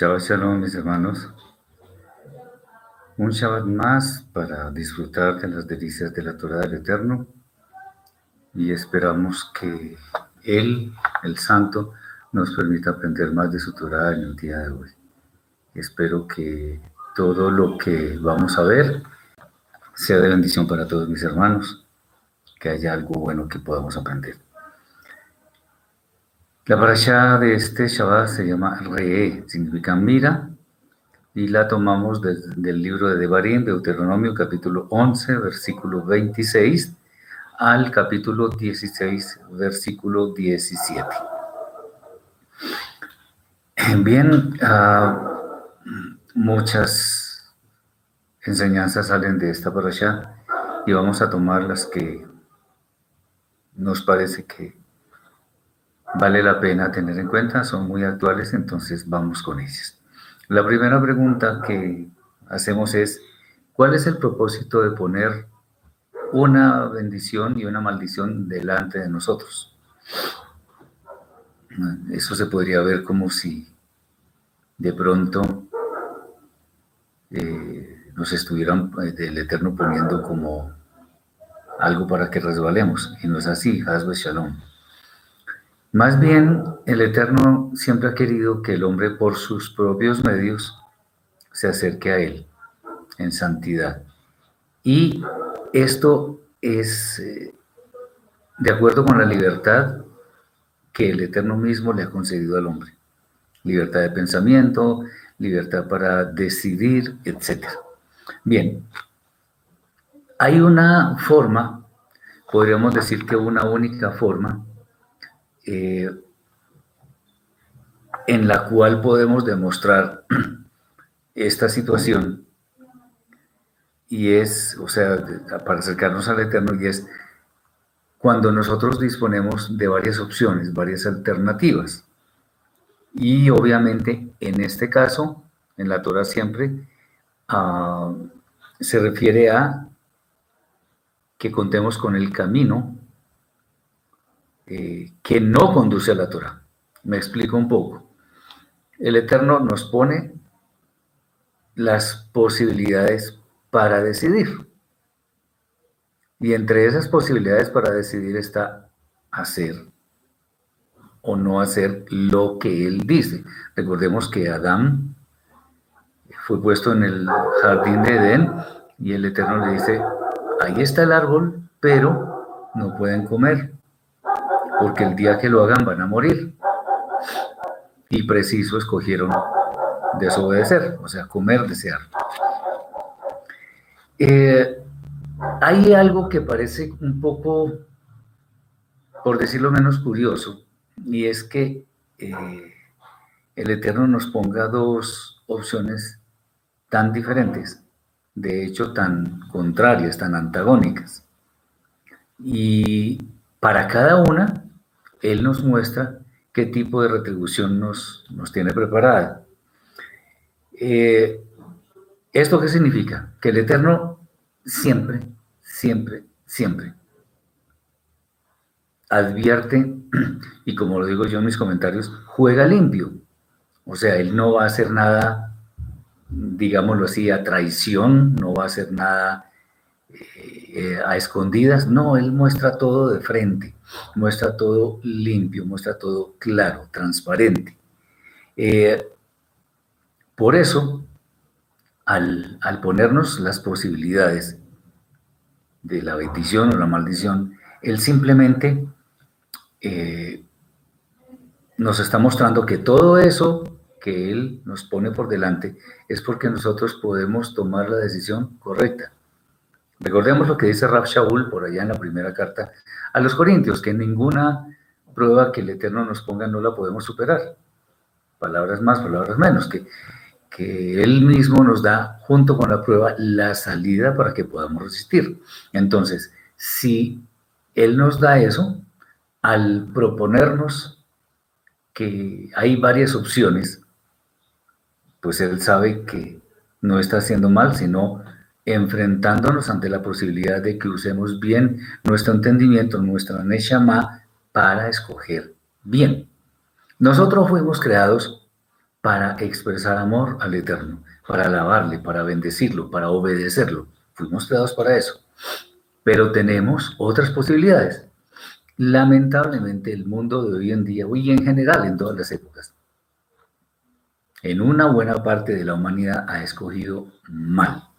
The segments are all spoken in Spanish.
Shabbat Shalom, mis hermanos. Un Shabbat más para disfrutar de las delicias de la Torah del Eterno y esperamos que Él, el Santo, nos permita aprender más de su Torah en el día de hoy. Espero que todo lo que vamos a ver sea de bendición para todos mis hermanos, que haya algo bueno que podamos aprender. La parasha de este Shabbat se llama Re, significa mira, y la tomamos del libro de Devarim, Deuteronomio, capítulo 11, versículo 26, al capítulo 16, versículo 17. Bien, uh, muchas enseñanzas salen de esta parasha y vamos a tomar las que nos parece que vale la pena tener en cuenta, son muy actuales, entonces vamos con ellas. La primera pregunta que hacemos es, ¿cuál es el propósito de poner una bendición y una maldición delante de nosotros? Eso se podría ver como si de pronto eh, nos estuvieran eh, del Eterno poniendo como algo para que resbalemos, y no es así, Hazbe Shalom. Más bien, el Eterno siempre ha querido que el hombre por sus propios medios se acerque a Él en santidad. Y esto es eh, de acuerdo con la libertad que el Eterno mismo le ha concedido al hombre. Libertad de pensamiento, libertad para decidir, etc. Bien, hay una forma, podríamos decir que una única forma, eh, en la cual podemos demostrar esta situación y es, o sea, para acercarnos al Eterno, y es cuando nosotros disponemos de varias opciones, varias alternativas. Y obviamente en este caso, en la Torah siempre, ah, se refiere a que contemos con el camino eh, que no conduce a la Torah. Me explico un poco. El Eterno nos pone las posibilidades para decidir. Y entre esas posibilidades para decidir está hacer o no hacer lo que Él dice. Recordemos que Adán fue puesto en el jardín de Edén y el Eterno le dice, ahí está el árbol, pero no pueden comer porque el día que lo hagan van a morir. Y preciso escogieron desobedecer, o sea, comer, desear. Eh, hay algo que parece un poco, por decirlo menos, curioso, y es que eh, el Eterno nos ponga dos opciones tan diferentes, de hecho tan contrarias, tan antagónicas. Y para cada una él nos muestra qué tipo de retribución nos, nos tiene preparada. Eh, ¿Esto qué significa? Que el Eterno siempre, siempre, siempre advierte, y como lo digo yo en mis comentarios, juega limpio. O sea, Él no va a hacer nada, digámoslo así, a traición, no va a hacer nada eh, a escondidas, no, Él muestra todo de frente muestra todo limpio, muestra todo claro, transparente. Eh, por eso, al, ponernos las posibilidades de la bendición o la maldición, Él simplemente eh, nos está mostrando que todo eso que Él nos pone por delante es porque nosotros podemos tomar la decisión correcta. Recordemos lo que dice Rab Shaul por allá en la primera carta a los Corintios, que ninguna prueba que el Eterno nos ponga no la podemos superar. Palabras más, palabras menos, que, que Él mismo nos da junto con la prueba la salida para que podamos resistir. Entonces, si Él nos da eso, al proponernos que hay varias opciones, pues Él sabe que no está haciendo mal, sino enfrentándonos ante la posibilidad de que usemos bien nuestro entendimiento, nuestra Neshama, para escoger bien. Nosotros fuimos creados para expresar amor al Eterno, para alabarle, para bendecirlo, para obedecerlo. Fuimos creados para eso. Pero tenemos otras posibilidades. Lamentablemente el mundo de hoy en día, y en general en todas las épocas, en una buena parte de la humanidad ha escogido mal.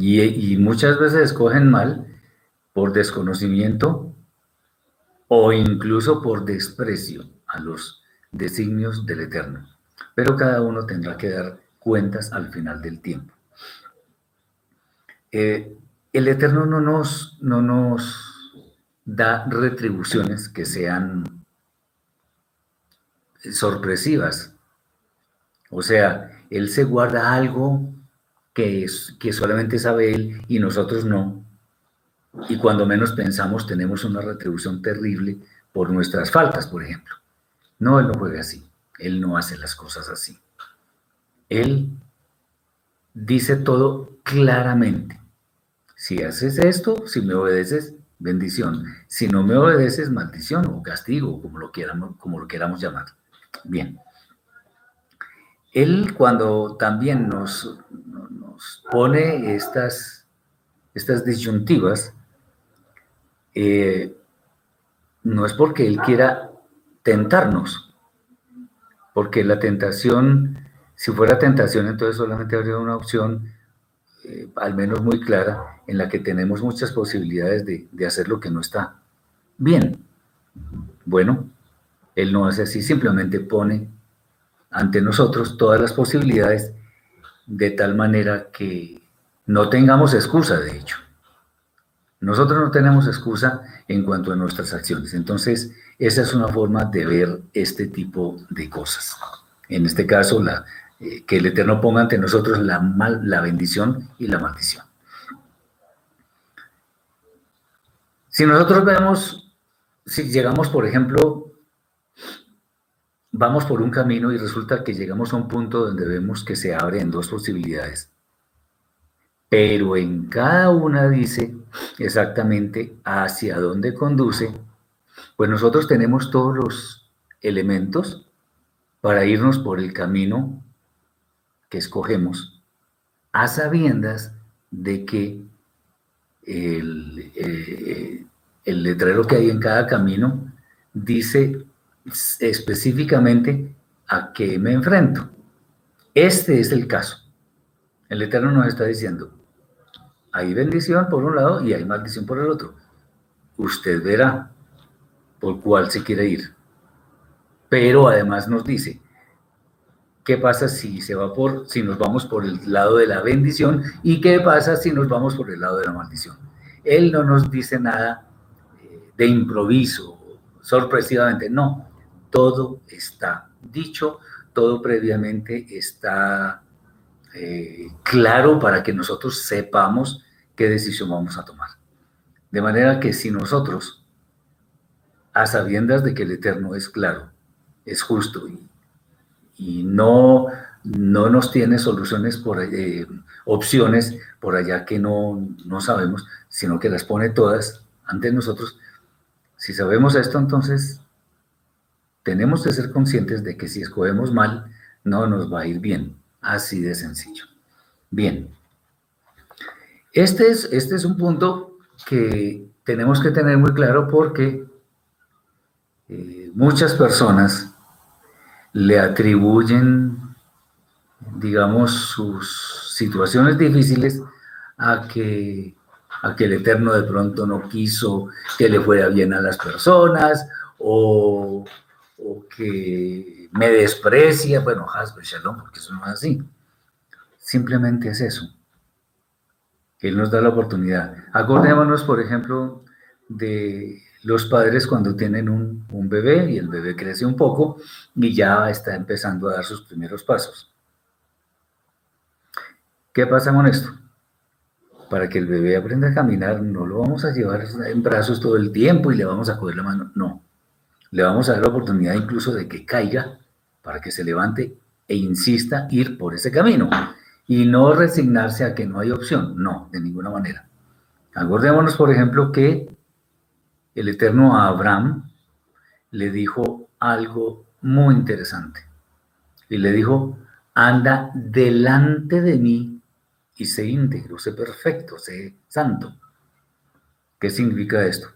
Y, muchas veces escogen mal por desconocimiento o incluso por desprecio a los designios del Eterno. Pero cada uno tendrá que dar cuentas al final del tiempo. Eh, el Eterno no nos, no nos da retribuciones que sean sorpresivas. O sea, Él se guarda algo que, es, que solamente sabe Él y nosotros no. Y cuando menos pensamos tenemos una retribución terrible por nuestras faltas, por ejemplo. No, Él no juega así. Él no hace las cosas así. Él dice todo claramente. Si haces esto, si me obedeces, bendición. Si no me obedeces, maldición o castigo, como lo queramos, como lo queramos llamar. Bien. Él cuando también nos pone estas, estas disyuntivas, eh, no es porque Él quiera tentarnos, porque la tentación, si fuera tentación, entonces solamente habría una opción, eh, al menos muy clara, en la que tenemos muchas posibilidades de, de hacer lo que no está bien. Bueno, él no hace así, simplemente pone ante nosotros todas las posibilidades de tal manera que no tengamos excusa, de hecho. Nosotros no tenemos excusa en cuanto a nuestras acciones. Entonces, esa es una forma de ver este tipo de cosas. En este caso, la, eh, que el Eterno ponga ante nosotros la, mal, la bendición y la maldición. Si nosotros vemos, si llegamos, por ejemplo, vamos por un camino y resulta que llegamos a un punto donde vemos que se abren dos posibilidades. Pero en cada una dice exactamente hacia dónde conduce, pues nosotros tenemos todos los elementos para irnos por el camino que escogemos, a sabiendas de que el, eh, el letrero que hay en cada camino dice específicamente a qué me enfrento. Este es el caso. El Eterno nos está diciendo, hay bendición por un lado y hay maldición por el otro. Usted verá por cuál se quiere ir. Pero además nos dice, ¿qué pasa si se va por, si nos vamos por el lado de la bendición y qué pasa si nos vamos por el lado de la maldición? Él no nos dice nada eh, de improviso, sorpresivamente, no todo está dicho, todo previamente está eh, claro para que nosotros sepamos qué decisión vamos a tomar. De manera que si nosotros, a sabiendas de que el Eterno es claro, es justo y, no, no nos tiene soluciones por eh, opciones por allá que no, no sabemos, sino que las pone todas ante nosotros, si sabemos esto, entonces tenemos que ser conscientes de que si escogemos mal, no nos va a ir bien. Así de sencillo. Bien. Este es, este es un punto que tenemos que tener muy claro porque eh, muchas personas le atribuyen, digamos, sus situaciones difíciles a que, a que el Eterno de pronto no quiso que le fuera bien a las personas o o que me desprecia, bueno, Shalom, porque eso no es así. Simplemente es eso. Él nos da la oportunidad. Acordémonos, por ejemplo, de los padres cuando tienen un, un, bebé y el bebé crece un poco y ya está empezando a dar sus primeros pasos. ¿Qué pasa con esto? Para que el bebé aprenda a caminar, no lo vamos a llevar en brazos todo el tiempo y le vamos a coger la mano. No le vamos a dar la oportunidad incluso de que caiga para que se levante e insista ir por ese camino y no resignarse a que no hay opción, no, de ninguna manera. Acordémonos, por ejemplo, que el Eterno Abraham le dijo algo muy interesante. Y le dijo, anda delante de mí y sé íntegro, sé perfecto, sé santo. ¿Qué significa esto?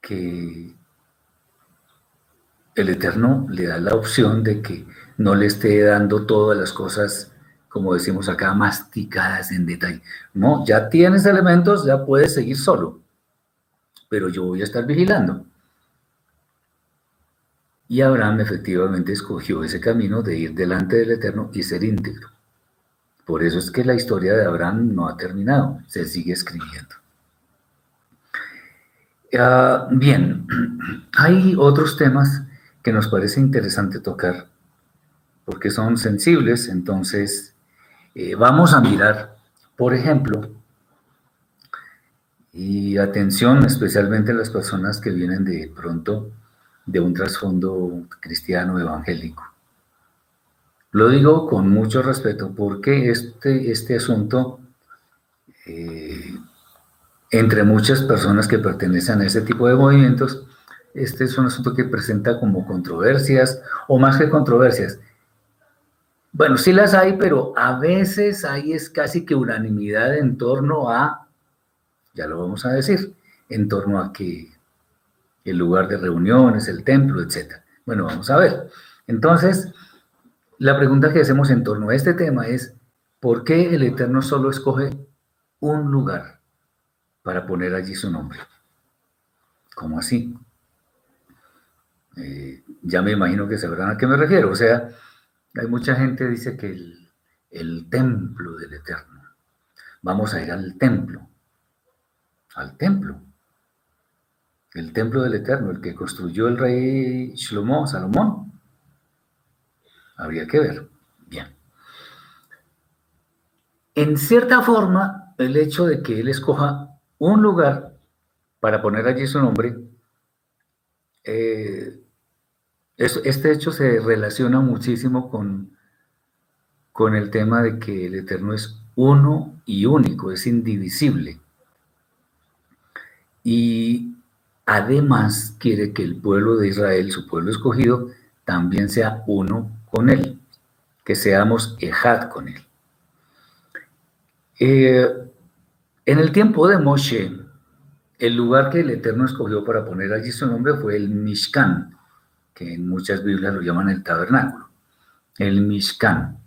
Que el Eterno le da la opción de que no le esté dando todas las cosas, como decimos acá, masticadas en detalle. No, ya tienes elementos, ya puedes seguir solo, pero yo voy a estar vigilando. Y Abraham efectivamente escogió ese camino de ir delante del Eterno y ser íntegro. Por eso es que la historia de Abraham no ha terminado, se sigue escribiendo. Ah, bien, hay otros temas que nos parece interesante tocar porque son sensibles, entonces eh, vamos a mirar, por ejemplo, y atención especialmente a las personas que vienen de pronto de un trasfondo cristiano evangélico. Lo digo con mucho respeto porque este, este asunto, eh, entre muchas personas que pertenecen a ese tipo de movimientos, este es un asunto que presenta como controversias, o más que controversias. Bueno, sí las hay, pero a veces hay es casi que unanimidad en torno a, ya lo vamos a decir, en torno a que el lugar de reuniones, el templo, etc. Bueno, vamos a ver. Entonces, la pregunta que hacemos en torno a este tema es, ¿por qué el Eterno solo escoge un lugar para poner allí su nombre? ¿Cómo así? Eh, ya me imagino que sabrán a qué me refiero. O sea, hay mucha gente que dice que el, templo del Eterno. Vamos a ir al templo. Al templo el templo del Eterno, el que construyó el rey Shlomo, Salomón. Habría que ver. Bien. En cierta forma, el hecho de que él escoja un lugar para poner allí su nombre, eh, este hecho se relaciona muchísimo con, con el tema de que el Eterno es uno y único, es indivisible. Y Además, quiere que el pueblo de Israel, su pueblo escogido, también sea uno con él, que seamos ejad con él. Eh, en el tiempo de Moshe, el lugar que el Eterno escogió para poner allí su nombre fue el Mishkan, que en muchas Biblias lo llaman el tabernáculo. El Mishkan.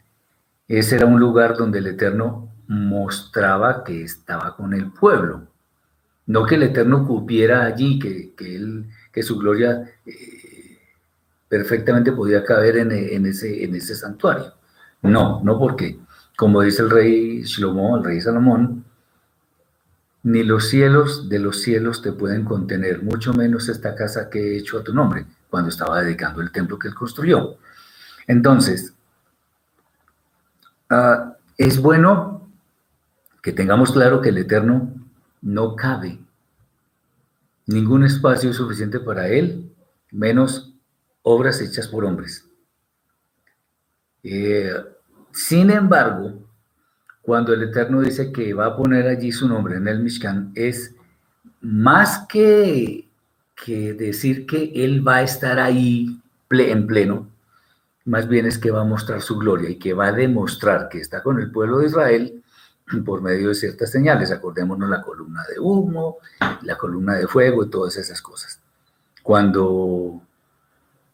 Ese era un lugar donde el Eterno mostraba que estaba con el pueblo. No que el Eterno cupiera allí, que, él, que su gloria eh, perfectamente podía caber en, ese, en ese santuario. No, no porque, como dice el rey Shlomo, el rey Salomón, ni los cielos de los cielos te pueden contener, mucho menos esta casa que he hecho a tu nombre, cuando estaba dedicando el templo que él construyó. Entonces, ah, es bueno que tengamos claro que el Eterno no cabe. Ningún espacio es suficiente para él, menos obras hechas por hombres. Eh, sin embargo, cuando el Eterno dice que va a poner allí su nombre en el Mishkan, es más que, que decir que Él va a estar ahí en pleno, más bien es que va a mostrar su gloria y que va a demostrar que está con el pueblo de Israel por medio de ciertas señales. Acordémonos la columna de humo, la columna de fuego y todas esas cosas. Cuando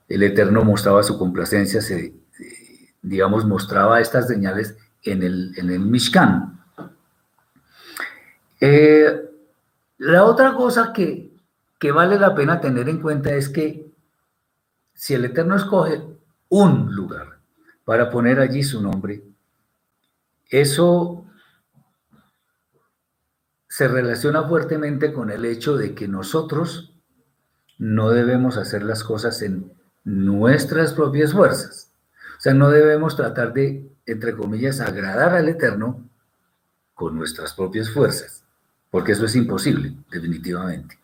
el Eterno mostraba su complacencia, se, digamos, mostraba estas señales en el, en el Mishkan. Eh, la otra cosa que, que vale la pena tener en cuenta es que si el Eterno escoge un lugar para poner allí su nombre, eso se relaciona fuertemente con el hecho de que nosotros no debemos hacer las cosas en nuestras propias fuerzas. O sea, no debemos tratar de, entre comillas, agradar al Eterno con nuestras propias fuerzas, porque eso es imposible, definitivamente.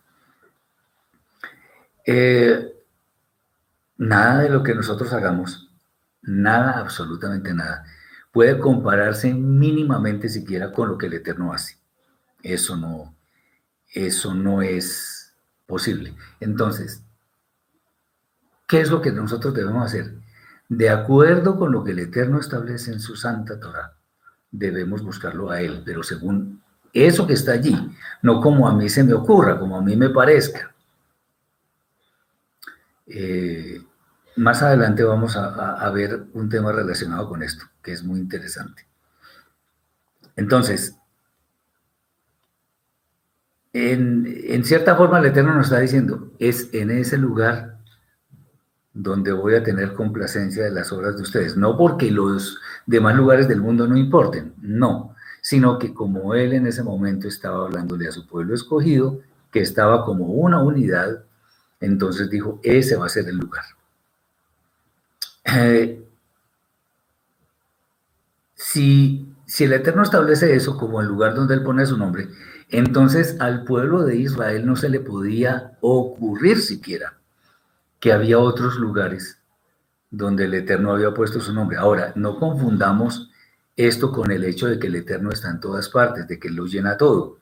Eh, nada de lo que nosotros hagamos, nada, absolutamente nada, puede compararse mínimamente siquiera con lo que el Eterno hace. Eso no, eso no es posible. Entonces, ¿qué es lo que nosotros debemos hacer? De acuerdo con lo que el Eterno establece en su Santa Torah, debemos buscarlo a Él, pero según eso que está allí, no como a mí se me ocurra, como a mí me parezca. Eh, más adelante vamos a, ver un tema relacionado con esto, que es muy interesante. Entonces, en, en, cierta forma el Eterno nos está diciendo, es en ese lugar donde voy a tener complacencia de las obras de ustedes. No porque los demás lugares del mundo no importen, no, sino que como Él en ese momento estaba hablándole a su pueblo escogido, que estaba como una unidad, entonces dijo, ese va a ser el lugar. Eh, si, si el Eterno establece eso como el lugar donde Él pone su nombre, entonces al pueblo de Israel no se le podía ocurrir siquiera que había otros lugares donde el Eterno había puesto su nombre. Ahora, no confundamos esto con el hecho de que el Eterno está en todas partes, de que lo llena todo.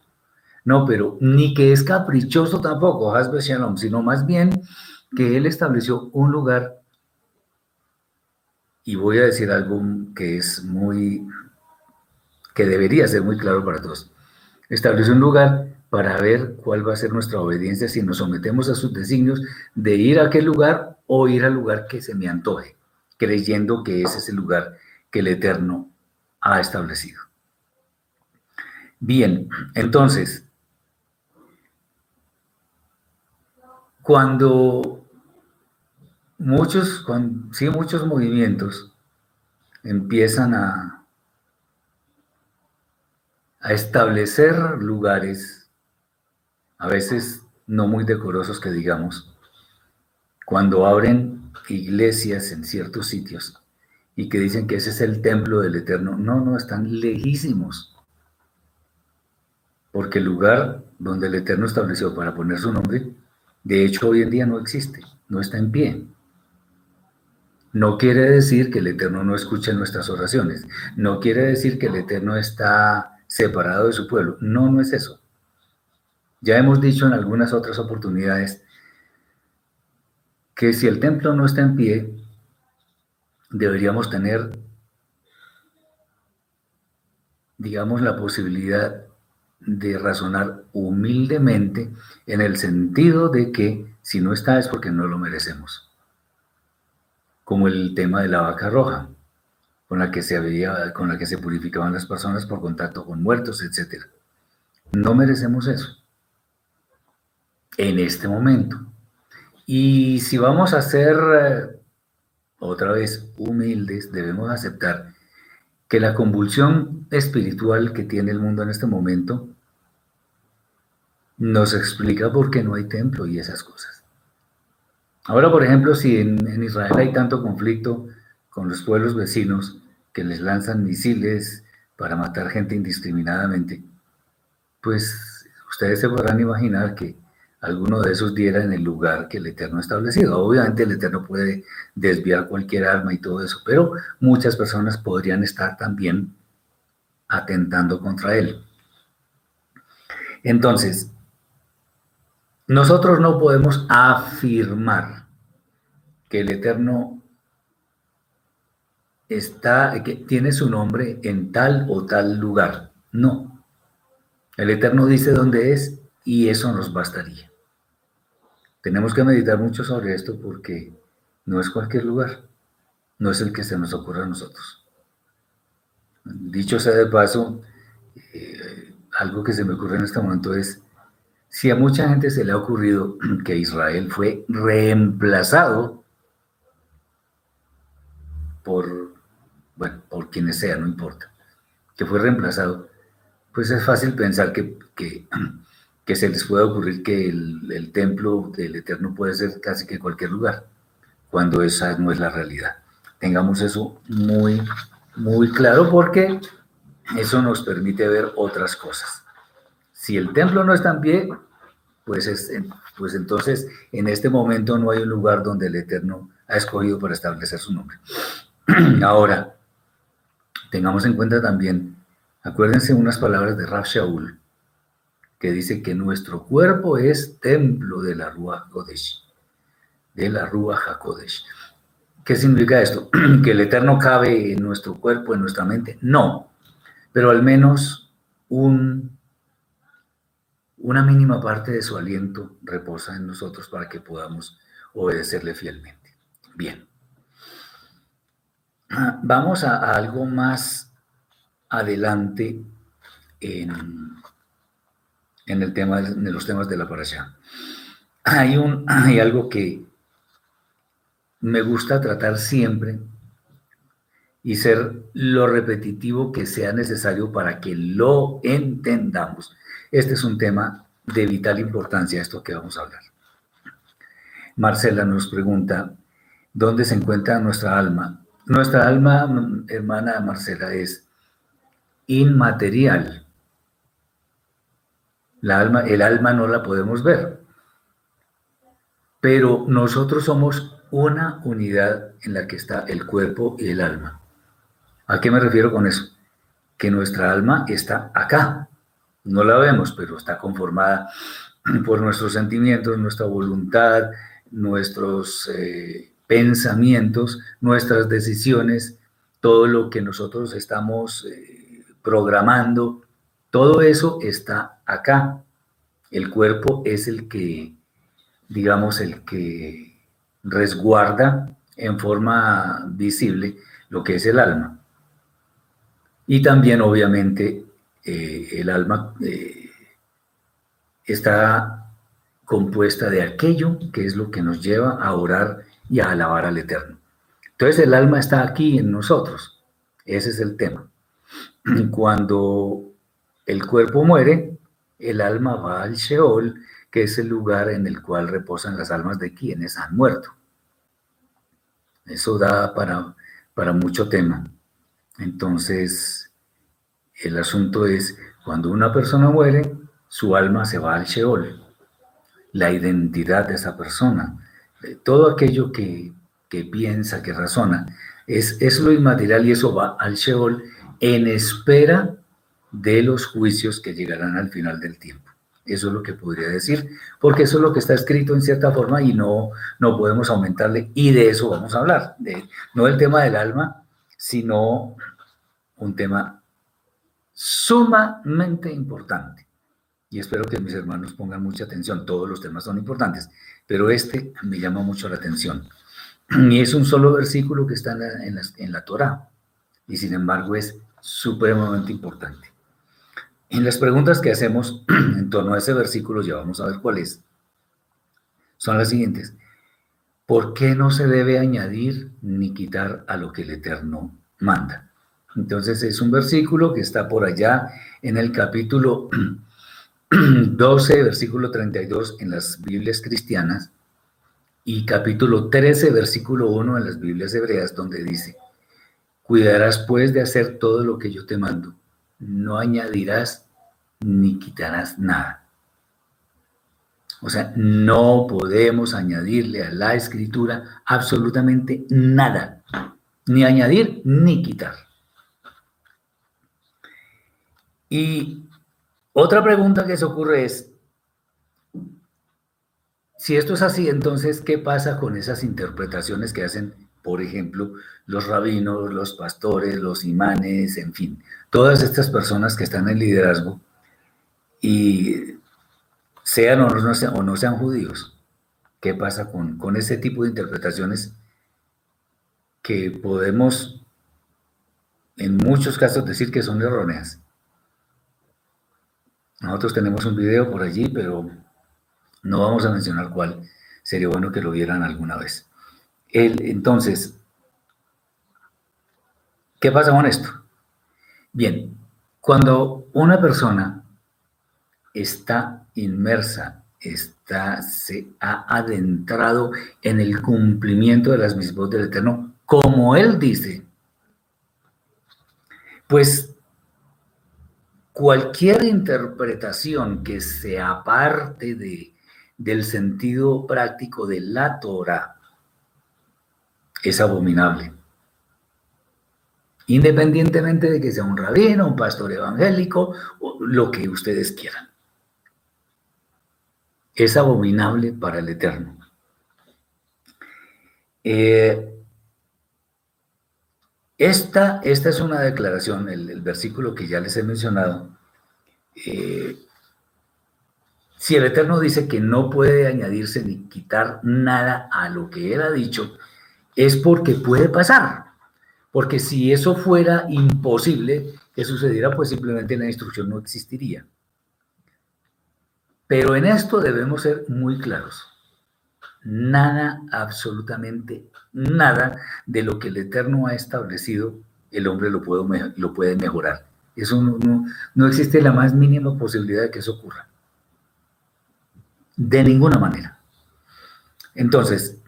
No, pero ni que es caprichoso tampoco, Hasbe Shalom, sino más bien que Él estableció un lugar, y voy a decir algo que es muy, que debería ser muy claro para todos. Estableció un lugar para ver cuál va a ser nuestra obediencia si nos sometemos a sus designios de ir a aquel lugar o ir al lugar que se me antoje, creyendo que ese es el lugar que el Eterno ha establecido. Bien, entonces, cuando muchos, sí, muchos movimientos empiezan a, a establecer lugares a veces no muy decorosos que digamos, cuando abren iglesias en ciertos sitios y que dicen que ese es el templo del Eterno. No, no, están lejísimos. Porque el lugar donde el Eterno estableció para poner su nombre, de hecho hoy en día no existe, no está en pie. No quiere decir que el Eterno no escuche nuestras oraciones, no quiere decir que el Eterno está separado de su pueblo. No, no es eso. Ya hemos dicho en algunas otras oportunidades que si el templo no está en pie, deberíamos tener, digamos, la posibilidad de razonar humildemente en el sentido de que si no está es porque no lo merecemos. Como el tema de la vaca roja, con la que se había, con la que se purificaban las personas por contacto con muertos, etc. No merecemos eso en este momento. Y si vamos a ser eh, otra vez humildes, debemos aceptar que la convulsión espiritual que tiene el mundo en este momento nos explica por qué no hay templo y esas cosas. Ahora, por ejemplo, si en, en Israel hay tanto conflicto con los pueblos vecinos que les lanzan misiles para matar gente indiscriminadamente, pues ustedes se podrán imaginar que alguno de esos diera en el lugar que el Eterno ha establecido. Obviamente el Eterno puede desviar cualquier alma y todo eso, pero muchas personas podrían estar también atentando contra él. Entonces, nosotros no podemos afirmar que el Eterno está, que tiene su nombre en tal o tal lugar. No. El Eterno dice dónde es y eso nos bastaría. Tenemos que meditar mucho sobre esto porque no es cualquier lugar, no es el que se nos ocurra a nosotros. Dicho sea de paso, eh, algo que se me ocurre en este momento es, si a mucha gente se le ha ocurrido que Israel fue reemplazado por, bueno, por quienes sea, no importa, que fue reemplazado, pues es fácil pensar que, que que se les pueda ocurrir que el, templo del Eterno puede ser casi que cualquier lugar, cuando esa no es la realidad. Tengamos eso muy, muy claro porque eso nos permite ver otras cosas. Si el templo no está en pie, pues, es, pues entonces en este momento no hay un lugar donde el Eterno ha escogido para establecer su nombre. Ahora, tengamos en cuenta también, acuérdense unas palabras de Raf Shaul, que dice que nuestro cuerpo es templo de la Ruach Kodesh. de la Rúa Hakodesh. ¿Qué significa esto? ¿Que el Eterno cabe en nuestro cuerpo, en nuestra mente? No, pero al menos un, una mínima parte de su aliento reposa en nosotros para que podamos obedecerle fielmente. Bien. Vamos a, algo más adelante en, en, el tema de los temas de la parasha. Hay, un, hay algo que me gusta tratar siempre y ser lo repetitivo que sea necesario para que lo entendamos. Este es un tema de vital importancia, esto que vamos a hablar. Marcela nos pregunta, ¿dónde se encuentra nuestra alma? Nuestra alma, hermana Marcela, es inmaterial. El alma no la podemos ver, pero nosotros somos una unidad en la que está el cuerpo y el alma. ¿A qué me refiero con eso? Que nuestra alma está acá. No la vemos, pero está conformada por nuestros sentimientos, nuestra voluntad, nuestros eh, pensamientos, nuestras decisiones, todo lo que nosotros estamos eh, programando, todo eso está acá. El cuerpo es el que, digamos, el que resguarda en forma visible lo que es el alma. Y también, obviamente, eh, el alma eh, está compuesta de aquello que es lo que nos lleva a orar y a alabar al Eterno. Entonces el alma está aquí en nosotros. Ese es el tema. Cuando el cuerpo muere, el alma va al Sheol que es el lugar en el cual reposan las almas de quienes han muerto. Eso da para, para mucho tema. Entonces, el asunto es, cuando una persona muere, su alma se va al Sheol, la identidad de esa persona, todo aquello que, piensa, que razona, es, es lo inmaterial y eso va al Sheol en espera de los juicios que llegarán al final del tiempo. Eso es lo que podría decir, porque eso es lo que está escrito en cierta forma y no, no podemos aumentarle. Y de eso vamos a hablar, no del tema del alma, sino un tema sumamente importante. Y espero que mis hermanos pongan mucha atención. Todos los temas son importantes, pero este me llama mucho la atención. Y es un solo versículo que está en la, en la, en la Torah, y sin embargo es supremamente importante. En las preguntas que hacemos en torno a ese versículo, ya vamos a ver cuál es, son las siguientes. ¿Por qué no se debe añadir ni quitar a lo que el Eterno manda? Entonces es un versículo que está por allá en el capítulo 12, versículo 32 en las Biblias cristianas y capítulo 13, versículo 1 en las Biblias hebreas, donde dice, cuidarás pues de hacer todo lo que yo te mando no añadirás ni quitarás nada. O sea, no podemos añadirle a la escritura absolutamente nada, ni añadir ni quitar. Y otra pregunta que se ocurre es, si esto es así, entonces, ¿qué pasa con esas interpretaciones que hacen por ejemplo, los rabinos, los pastores, los imanes, en fin, todas estas personas que están en liderazgo y sean o no sean, o no sean judíos. ¿Qué pasa con, con ese tipo de interpretaciones que podemos en muchos casos decir que son erróneas? Nosotros tenemos un video por allí, pero no vamos a mencionar cuál. Sería bueno que lo vieran alguna vez entonces, ¿qué pasa con esto? Bien, cuando una persona está inmersa, está, se ha adentrado en el cumplimiento de las mismas del Eterno, como él dice, pues cualquier interpretación que se aparte de, del sentido práctico de la Torah, es abominable. Independientemente de que sea un rabino, un pastor evangélico, o lo que ustedes quieran. Es abominable para el Eterno. Eh, esta, esta, es una declaración, el, versículo que ya les he mencionado. Eh, si el Eterno dice que no puede añadirse ni quitar nada a lo que Él ha dicho, es porque puede pasar. Porque si eso fuera imposible que sucediera, pues simplemente la instrucción no existiría. Pero en esto debemos ser muy claros. Nada, absolutamente nada de lo que el Eterno ha establecido, el hombre lo puede, lo puede mejorar. Eso no, no existe la más mínima posibilidad de que eso ocurra. De ninguna manera. Entonces,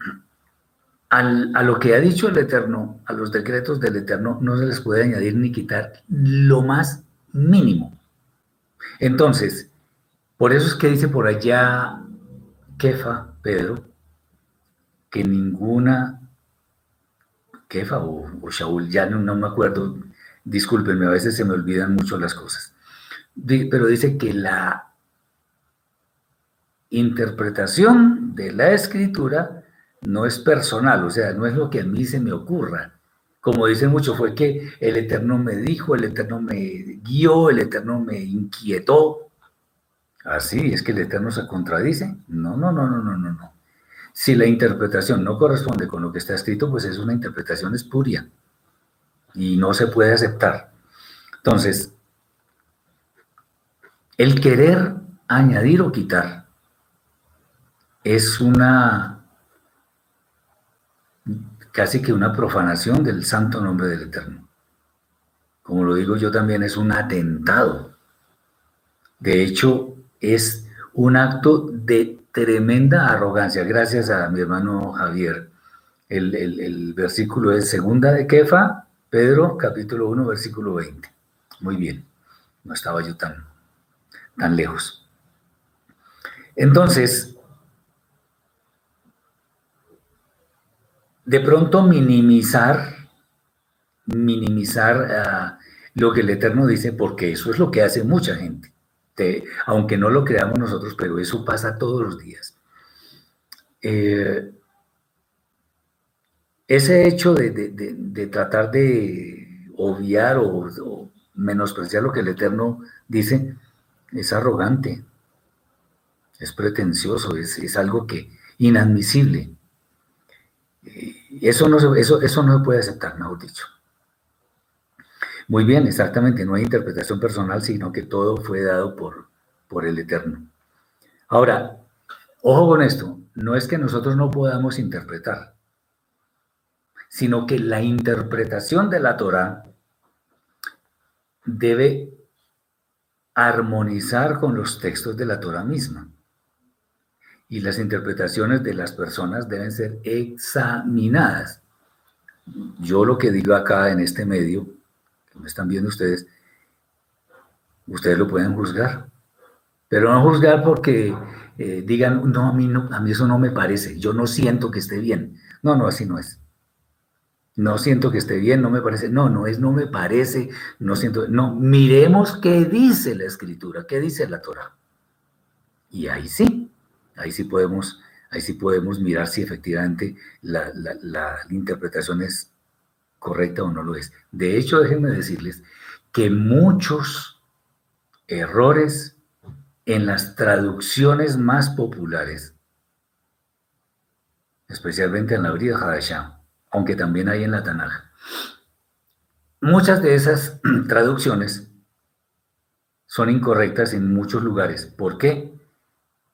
a lo que ha dicho el Eterno, a los decretos del Eterno, no se les puede añadir ni quitar lo más mínimo. Entonces, por eso es que dice por allá Kefa, Pedro, que ninguna, Kefa o, o Shaul, ya no, me acuerdo, discúlpenme, a veces se me olvidan mucho las cosas, pero dice que la interpretación de la escritura no es personal, o sea, no es lo que a mí se me ocurra. Como dicen mucho, fue que el Eterno me dijo, el Eterno me guió, el Eterno me inquietó. Así, es que el Eterno se contradice. No, no, no, no, no, no, no. Si la interpretación no corresponde con lo que está escrito, pues es una interpretación espuria y no se puede aceptar. Entonces, el querer añadir o quitar es una casi que una profanación del santo nombre del Eterno. Como lo digo yo también, es un atentado. De hecho, es un acto de tremenda arrogancia. Gracias a mi hermano Javier. El, versículo es segunda de Kefa, Pedro, capítulo 1, versículo 20. Muy bien, no estaba yo tan, tan lejos. Entonces, de pronto minimizar, minimizar ah, lo que el Eterno dice, porque eso es lo que hace mucha gente, aunque no lo creamos nosotros, pero eso pasa todos los días. Eh, ese hecho de, tratar de obviar o, menospreciar lo que el Eterno dice es arrogante, es pretencioso, es, es algo que inadmisible. Eso no, se, eso, eso no se puede aceptar, mejor dicho. Muy bien, exactamente, no hay interpretación personal, sino que todo fue dado por, por el Eterno. Ahora, ojo con esto, no es que nosotros no podamos interpretar, sino que la interpretación de la Torah debe armonizar con los textos de la Torah misma y las interpretaciones de las personas deben ser examinadas. Yo lo que digo acá en este medio, que me están viendo ustedes, ustedes lo pueden juzgar, pero no juzgar porque eh, digan, no a, mí no, a mí eso no me parece, yo no siento que esté bien. No, no, así no es. No siento que esté bien, no me parece. No, no es, no me parece, no siento. No, miremos qué dice la escritura, qué dice la Torah. Y ahí sí, Ahí sí podemos, ahí sí podemos mirar si efectivamente la, interpretación es correcta o no lo es. De hecho, déjenme decirles que muchos errores en las traducciones más populares, especialmente en la Brida Hadashah, aunque también hay en la Tanaj, muchas de esas traducciones son incorrectas en muchos lugares. ¿Por qué?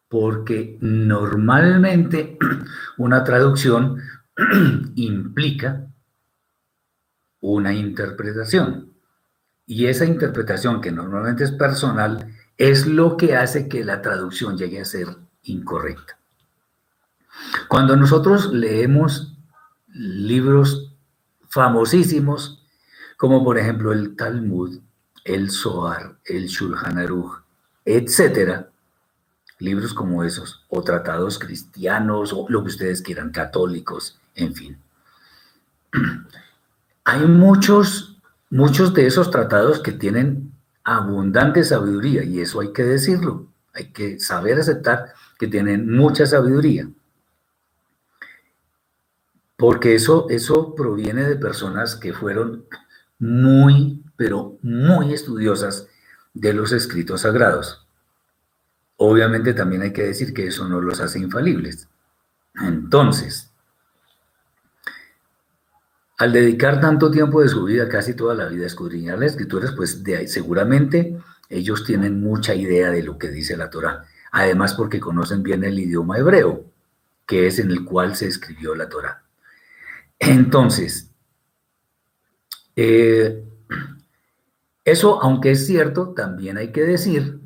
Porque normalmente una traducción implica una interpretación. Y esa interpretación, que normalmente es personal, es lo que hace que la traducción llegue a ser incorrecta. Cuando nosotros leemos libros famosísimos, como por ejemplo el Talmud, el Zohar, el Shulchan Aruch, etcétera, libros como esos, o tratados cristianos, o lo que ustedes quieran, católicos, en fin. Hay muchos, muchos de esos tratados que tienen abundante sabiduría, y eso hay que decirlo, hay que saber aceptar que tienen mucha sabiduría. porque eso, eso proviene de personas que fueron muy, pero muy estudiosas de los escritos sagrados. Obviamente también hay que decir que eso no los hace infalibles. Entonces, al dedicar tanto tiempo de su vida, casi toda la vida, a escudriñar las escrituras, pues de, seguramente ellos tienen mucha idea de lo que dice la Torah. Además, porque conocen bien el idioma hebreo, que es en el cual se escribió la Torah. Entonces, eh, eso, aunque es cierto, también hay que decir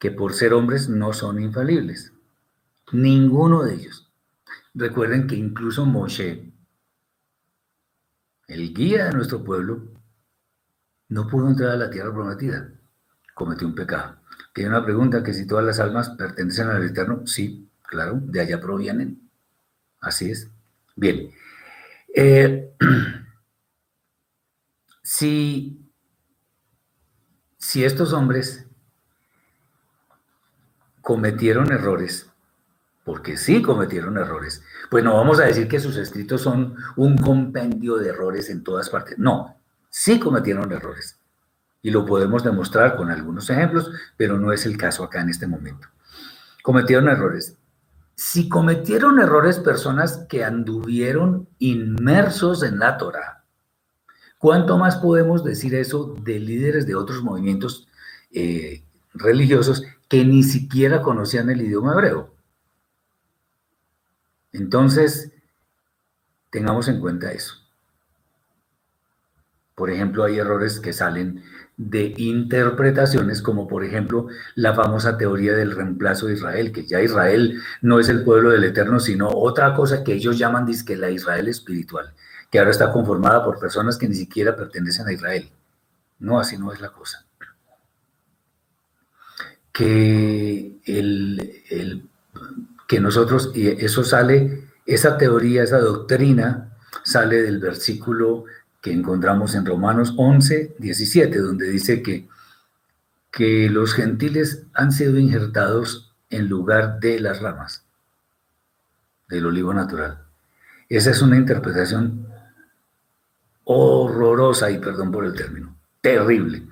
que por ser hombres no son infalibles. Ninguno de ellos. Recuerden que incluso Moshe, el guía de nuestro pueblo, no pudo entrar a la tierra prometida. Cometió un pecado. Tiene una pregunta que si todas las almas pertenecen al Eterno, sí, claro, de allá provienen. Así es. Bien. Eh, si, si estos hombres cometieron errores, porque sí cometieron errores, pues no vamos a decir que sus escritos son un compendio de errores en todas partes. No, sí cometieron errores. Y lo podemos demostrar con algunos ejemplos, pero no es el caso acá en este momento. Cometieron errores. Si cometieron errores personas que anduvieron inmersos en la Torah, ¿cuánto más podemos decir eso de líderes de otros movimientos eh, religiosos que ni siquiera conocían el idioma hebreo? Entonces, tengamos en cuenta eso. Por ejemplo, hay errores que salen de interpretaciones, como por ejemplo la famosa teoría del reemplazo de Israel, que ya Israel no es el pueblo del Eterno, sino otra cosa que ellos llaman disque la Israel espiritual, que ahora está conformada por personas que ni siquiera pertenecen a Israel. No, así no es la cosa. Que, el, que nosotros, y eso sale, esa teoría, esa doctrina, sale del versículo que encontramos en Romanos 11, 17, donde dice que, que los gentiles han sido injertados en lugar de las ramas del olivo natural. Esa es una interpretación horrorosa, y perdón por el término, terrible.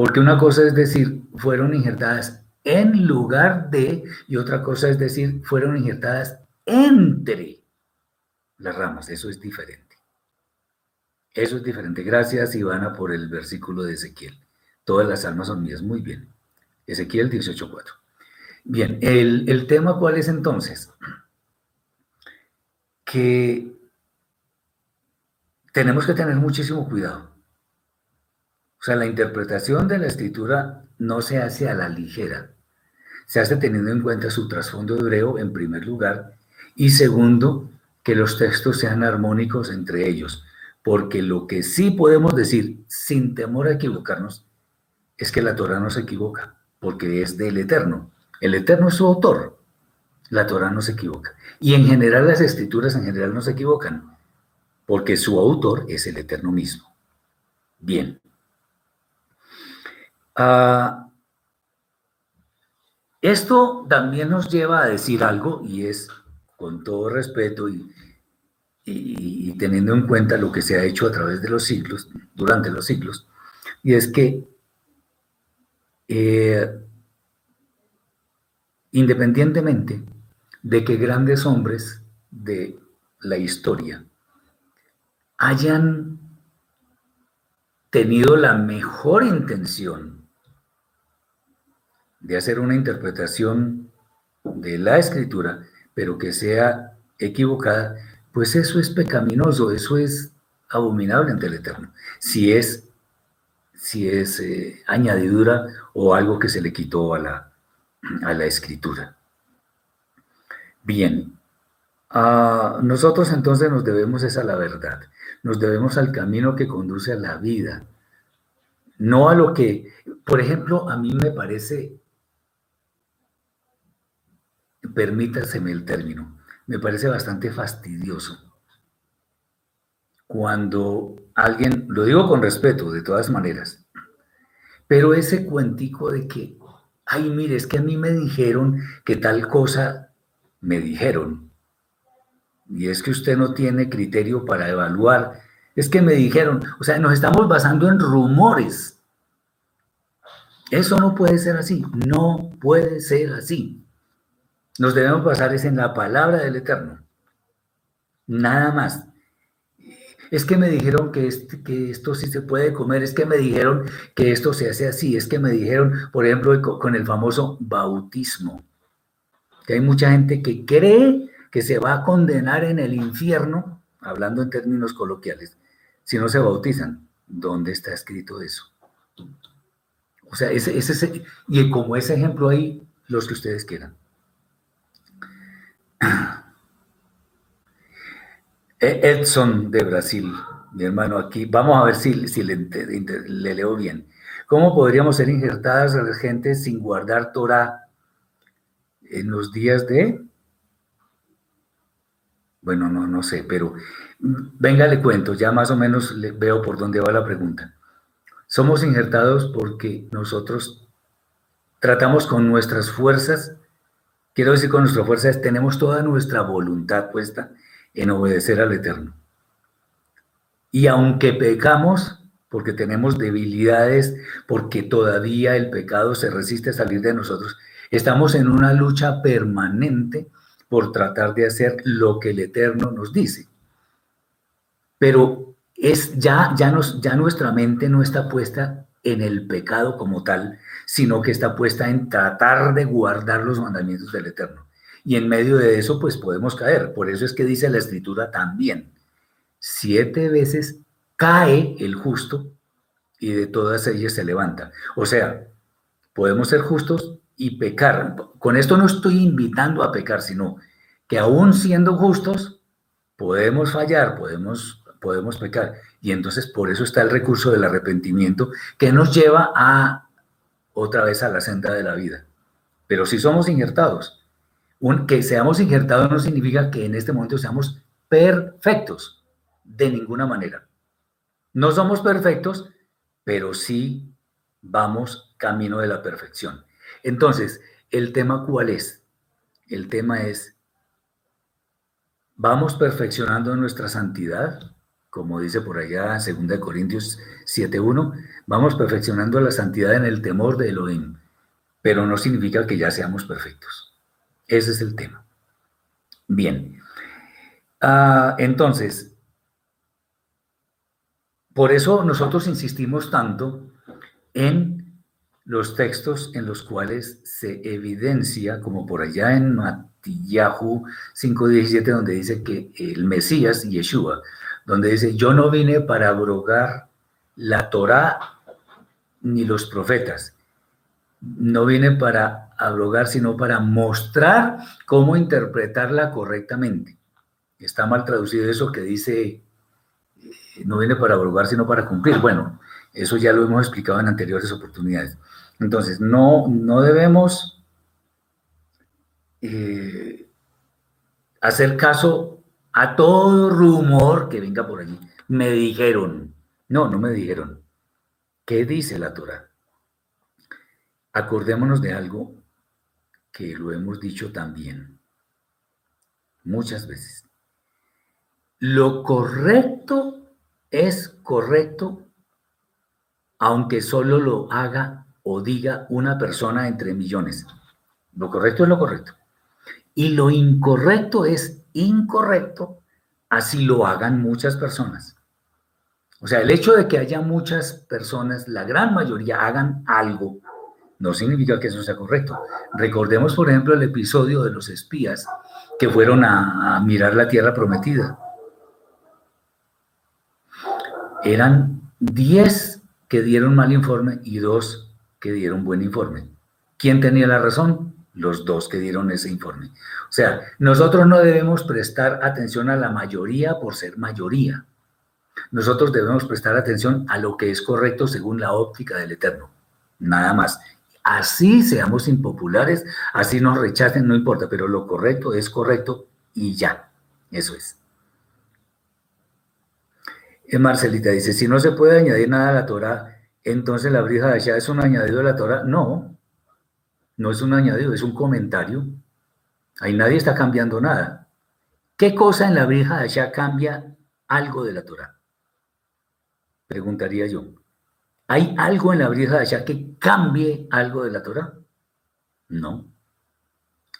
Porque una cosa es decir, fueron injertadas en lugar de, y otra cosa es decir, fueron injertadas entre las ramas. Eso es diferente. Eso es diferente. Gracias, Ivana, por el versículo de Ezequiel. Todas las almas son mías. Muy bien. Ezequiel 18.4. Bien, el, el tema cuál es entonces? Que tenemos que tener muchísimo cuidado. O sea, la interpretación de la escritura no se hace a la ligera. Se hace teniendo en cuenta su trasfondo hebreo en primer lugar y segundo, que los textos sean armónicos entre ellos porque lo que sí podemos decir, sin temor a equivocarnos, es que la Torah no se equivoca, porque es del Eterno. El Eterno es su autor. La Torah no se equivoca. Y en general las escrituras en general no se equivocan, porque su autor es el Eterno mismo. Bien. Ah, esto también nos lleva a decir algo, y es con todo respeto y, y, teniendo en cuenta lo que se ha hecho a través de los siglos, durante los siglos, y es que eh, independientemente de que grandes hombres de la historia hayan tenido la mejor intención de hacer una interpretación de la escritura, pero que sea equivocada, pues eso es pecaminoso, eso es abominable ante el Eterno. Si es, si es eh, añadidura o algo que se le quitó a la, a la escritura. Bien, nosotros entonces nos debemos esa la verdad, nos debemos al camino que conduce a la vida, no a lo que, por ejemplo, a mí me parece, permítaseme el término, me parece bastante fastidioso cuando alguien, lo digo con respeto de todas maneras, pero ese cuentico de que, ay, mire, es que a mí me dijeron que tal cosa me dijeron. Y es que usted no tiene criterio para evaluar. Es que me dijeron, o sea, nos estamos basando en rumores. Eso no puede ser así, no puede ser así. Nos debemos basar es en la palabra del Eterno. Nada más. Es que me dijeron que, este, que esto sí se puede comer, es que me dijeron que esto se hace así, es que me dijeron, por ejemplo, con el famoso bautismo, que hay mucha gente que cree que se va a condenar en el infierno, hablando en términos coloquiales, si no se bautizan. ¿Dónde está escrito eso? O sea, ese, ese, y como ese ejemplo hay los que ustedes quieran. E, Edson de Brasil, mi hermano aquí, vamos a ver si, si le, le, leo bien. ¿Cómo podríamos ser injertadas a la gente sin guardar Torah en los días de... Bueno, no, no sé, pero venga, le cuento, ya más o menos le veo por dónde va la pregunta. Somos injertados porque nosotros tratamos con nuestras fuerzas, quiero decir con nuestras fuerzas, tenemos toda nuestra voluntad puesta en obedecer al Eterno. Y aunque pecamos, porque tenemos debilidades, porque todavía el pecado se resiste a salir de nosotros, estamos en una lucha permanente por tratar de hacer lo que el Eterno nos dice. Pero es ya, ya, nos, ya nuestra mente no está puesta en el pecado como tal, sino que está puesta en tratar de guardar los mandamientos del Eterno. Y en medio de eso, pues podemos caer. Por eso es que dice la escritura también, siete veces cae el justo y de todas ellas se levanta. O sea, podemos ser justos y pecar. Con esto no estoy invitando a pecar, sino que aún siendo justos, podemos fallar, podemos podemos pecar. Y entonces por eso está el recurso del arrepentimiento que nos lleva a otra vez a la senda de la vida. Pero si somos injertados, un, que seamos injertados no significa que en este momento seamos perfectos, de ninguna manera. No somos perfectos, pero sí vamos camino de la perfección. Entonces, ¿el tema cuál es? El tema es, ¿vamos perfeccionando nuestra santidad? Como dice por allá 2 Corintios 7.1, vamos perfeccionando la santidad en el temor de Elohim, pero no significa que ya seamos perfectos. Ese es el tema. Bien. Ah, entonces, por eso nosotros insistimos tanto en los textos en los cuales se evidencia, como por allá en Matillahu 5.17, donde dice que el Mesías, Yeshua, donde dice, yo no vine para abrogar la Torá ni los profetas. No vine para abrogar, sino para mostrar cómo interpretarla correctamente. Está mal traducido eso que dice, eh, no viene para abrogar, sino para cumplir. Bueno, eso ya lo hemos explicado en anteriores oportunidades. Entonces, no, no debemos eh, hacer caso a todo rumor que venga por allí. Me dijeron, no, no me dijeron. ¿Qué dice la Torah? Acordémonos de algo que lo hemos dicho también muchas veces. Lo correcto es correcto aunque solo lo haga o diga una persona entre millones. Lo correcto es lo correcto. Y lo incorrecto es incorrecto, así lo hagan muchas personas. O sea, el hecho de que haya muchas personas, la gran mayoría, hagan algo, no significa que eso sea correcto. Recordemos, por ejemplo, el episodio de los espías que fueron a, mirar la tierra prometida. Eran 10 que dieron mal informe y dos que dieron buen informe. ¿Quién tenía la razón? Los dos que dieron ese informe. O sea, nosotros no debemos prestar atención a la mayoría por ser mayoría. Nosotros debemos prestar atención a lo que es correcto según la óptica del Eterno. Nada más. Así seamos impopulares, así nos rechacen, no importa, pero lo correcto es correcto y ya. Eso es. Marcelita dice, si no se puede añadir nada a la Torah, entonces la brija de allá es un añadido a la Torah. No, no es un añadido, es un comentario Ahí nadie está cambiando nada. ¿Qué cosa en la Brija allá cambia algo de la Torah? Preguntaría yo. ¿Hay algo en la Brija de allá que cambie algo de la Torah? No.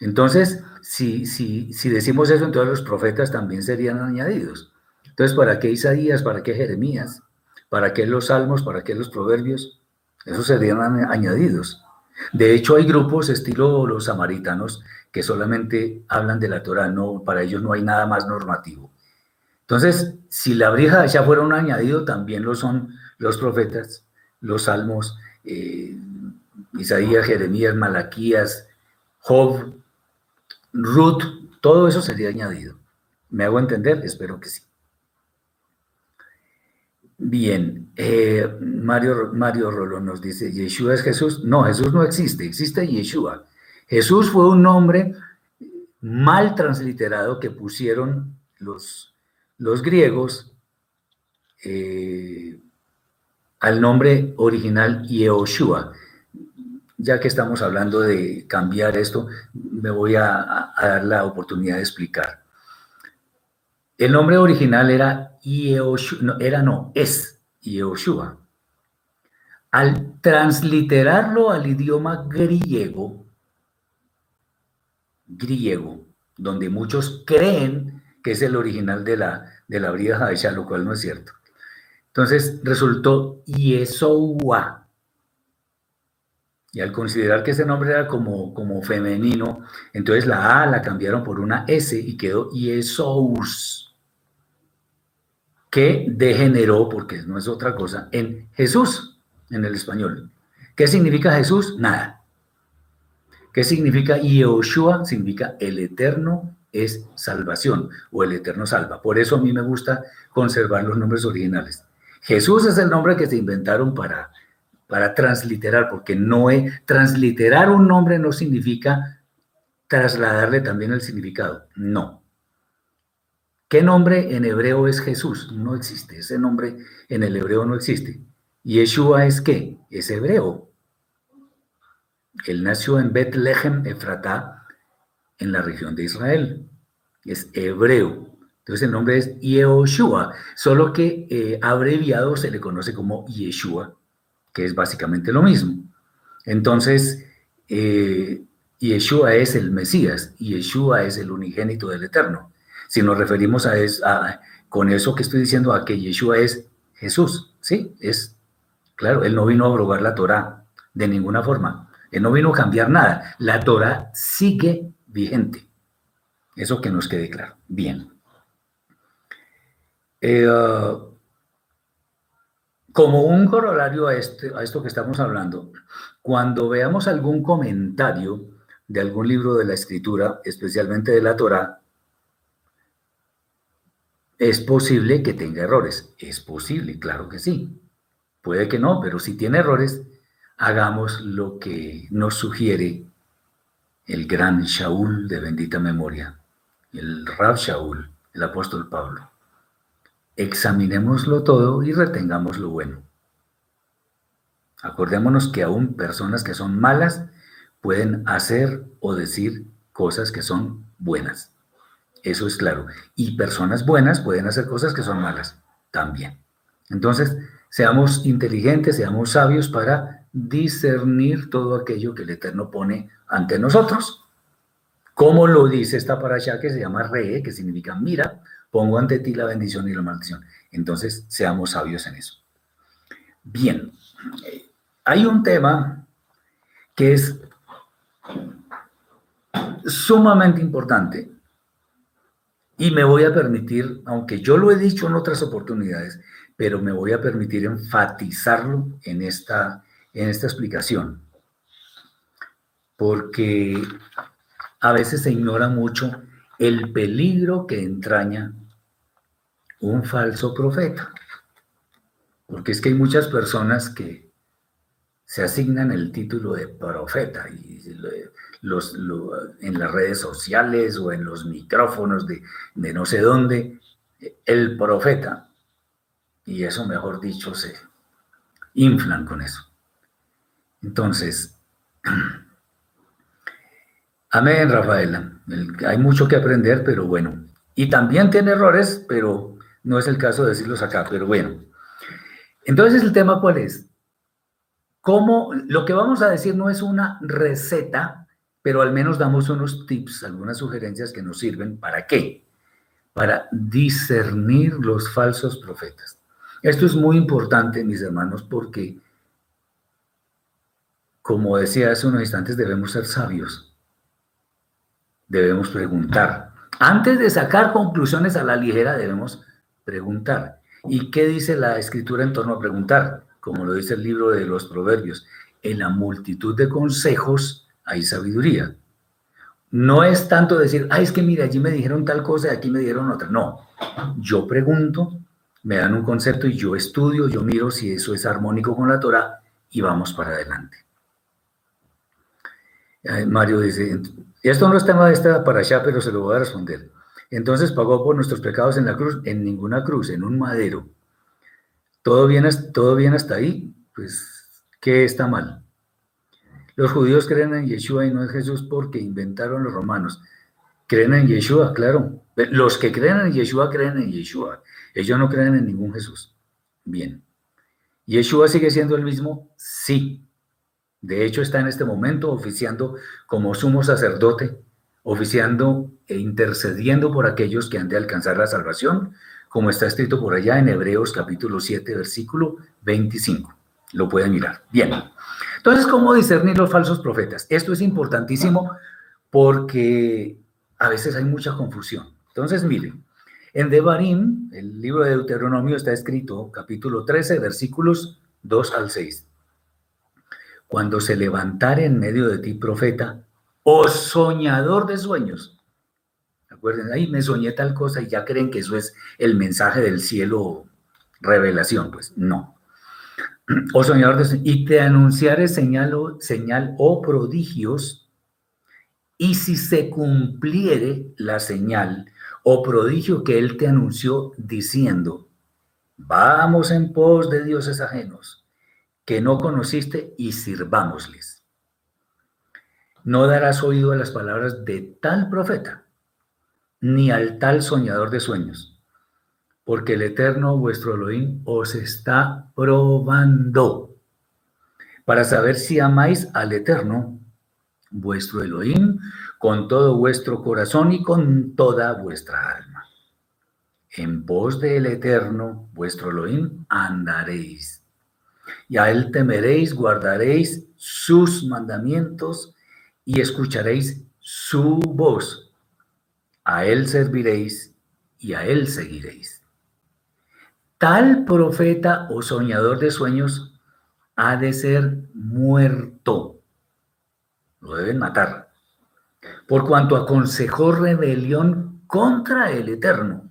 Entonces, si, si, si decimos eso, entonces los profetas también serían añadidos. Entonces, ¿para qué Isaías? ¿Para qué Jeremías? ¿Para qué los salmos? ¿Para qué los proverbios? Esos serían añadidos. De hecho, hay grupos estilo los samaritanos que solamente hablan de la Torah, no, para ellos no hay nada más normativo. Entonces, si la brija ya fuera un añadido, también lo son los profetas, los salmos, eh, Isaías, Jeremías, Malaquías, Job, Ruth, todo eso sería añadido. ¿Me hago entender? Espero que sí. Bien, eh, Mario, Mario Rolón nos dice, ¿Yeshua es Jesús? No, Jesús no existe, existe Yeshua. Jesús fue un nombre mal transliterado que pusieron los, los griegos eh, al nombre original Yehoshua. Ya que estamos hablando de cambiar esto, me voy a dar la oportunidad de explicar. El nombre original era Yehoshua, no, era no, es Yehoshua. Al transliterarlo al idioma griego, griego, donde muchos creen que es el original de la, de la brida lo cual no es cierto. Entonces resultó Yeshua. Y al considerar que ese nombre era como, como femenino, entonces la A la cambiaron por una S y quedó Yesous que degeneró, porque no es otra cosa, en Jesús, en el español. ¿Qué significa Jesús? Nada. ¿Qué significa Yehoshua? Significa el eterno es salvación o el eterno salva. Por eso a mí me gusta conservar los nombres originales. Jesús es el nombre que se inventaron para, para transliterar, porque no es, transliterar un nombre no significa trasladarle también el significado. No. ¿Qué nombre en hebreo es Jesús? No existe. Ese nombre en el hebreo no existe. Yeshua es qué? Es hebreo. Él nació en Bethlehem, Efratá, en la región de Israel. Es hebreo. Entonces el nombre es Yehoshua, solo que eh, abreviado se le conoce como Yeshua, que es básicamente lo mismo. Entonces, eh, Yeshua es el Mesías, Yeshua es el unigénito del Eterno si nos referimos a, es, con eso que estoy diciendo a que Yeshua es Jesús, ¿sí? Es, claro, él no vino a abrogar la Torah de ninguna forma, él no vino a cambiar nada, la Torah sigue vigente, eso que nos quede claro, bien. Eh, como un corolario a, este, a esto que estamos hablando, cuando veamos algún comentario de algún libro de la escritura, especialmente de la Torah, es posible que tenga errores. Es posible, claro que sí. Puede que no, pero si tiene errores, hagamos lo que nos sugiere el gran Shaul de bendita memoria, el Rab Shaul, el apóstol Pablo. Examinémoslo todo y retengamos lo bueno. Acordémonos que aún personas que son malas pueden hacer o decir cosas que son buenas. Eso es claro. Y personas buenas pueden hacer cosas que son malas también. Entonces, seamos inteligentes, seamos sabios para discernir todo aquello que el Eterno pone ante nosotros. Como lo dice esta allá que se llama re, que significa mira, pongo ante ti la bendición y la maldición. Entonces, seamos sabios en eso. Bien, hay un tema que es sumamente importante y me voy a permitir, aunque yo lo he dicho en otras oportunidades, pero me voy a permitir enfatizarlo en esta, en esta explicación. Porque a veces se ignora mucho el peligro que entraña un falso profeta. Porque es que hay muchas personas que se asignan el título de profeta y en las redes sociales o en los micrófonos de no sé dónde, el profeta. Y eso, mejor dicho, se inflan con eso. Entonces, amén, Rafaela. hay mucho que aprender, pero bueno, Y también tiene errores, pero no es el caso de decirlos acá, pero bueno. Entonces, ¿el tema cuál es? ¿Cómo, lo que vamos a decir no es una receta, pero al menos damos unos tips, algunas sugerencias que nos sirven. ¿Para qué? Para discernir los falsos profetas. Esto es muy importante, mis hermanos, porque, como decía hace unos instantes, debemos ser sabios. Debemos preguntar. Antes de sacar conclusiones a la ligera, debemos preguntar. ¿Y qué dice la escritura en torno a preguntar? Como lo dice el libro de los proverbios, en la multitud de consejos hay sabiduría. No es tanto decir, ay, es que mira, allí me dijeron tal cosa y aquí me dieron otra. No, yo pregunto, me dan un concepto y yo estudio, yo miro si eso es armónico con la Torah y vamos para adelante. Mario dice, esto no es tema de para allá, pero se lo voy a responder. Entonces pagó por nuestros pecados en la cruz, en ninguna cruz, en un madero. ¿Todo bien, todo bien hasta ahí? Pues, ¿qué está mal? Los judíos creen en Yeshua y no en Jesús porque inventaron los romanos. Creen en Yeshua, claro. Los que creen en Yeshua creen en Yeshua. Ellos no creen en ningún Jesús. Bien. ¿Yeshua sigue siendo el mismo? Sí. De hecho, está en este momento oficiando como sumo sacerdote oficiando e intercediendo por aquellos que han de alcanzar la salvación, como está escrito por allá en Hebreos capítulo 7, versículo 25. Lo pueden mirar. Bien. Entonces, ¿cómo discernir los falsos profetas? Esto es importantísimo porque a veces hay mucha confusión. Entonces, miren, en Devarim, el libro de Deuteronomio está escrito, capítulo 13, versículos 2 al 6. Cuando se levantare en medio de ti profeta, o soñador de sueños. Acuérdense, ahí me soñé tal cosa y ya creen que eso es el mensaje del cielo, revelación. Pues no. O soñador de. Y te anunciaré señal o, señal o prodigios, y si se cumpliere la señal o prodigio que él te anunció diciendo, vamos en pos de dioses ajenos que no conociste y sirvámosles no darás oído a las palabras de tal profeta, ni al tal soñador de sueños, porque el Eterno vuestro Elohim os está probando para saber si amáis al Eterno vuestro Elohim con todo vuestro corazón y con toda vuestra alma. En pos del Eterno vuestro Elohim andaréis, y a él temeréis, guardaréis sus mandamientos y escucharéis su voz. A él serviréis y a él seguiréis. Tal profeta o soñador de sueños ha de ser muerto. Lo deben matar. Por cuanto aconsejó rebelión contra el Eterno,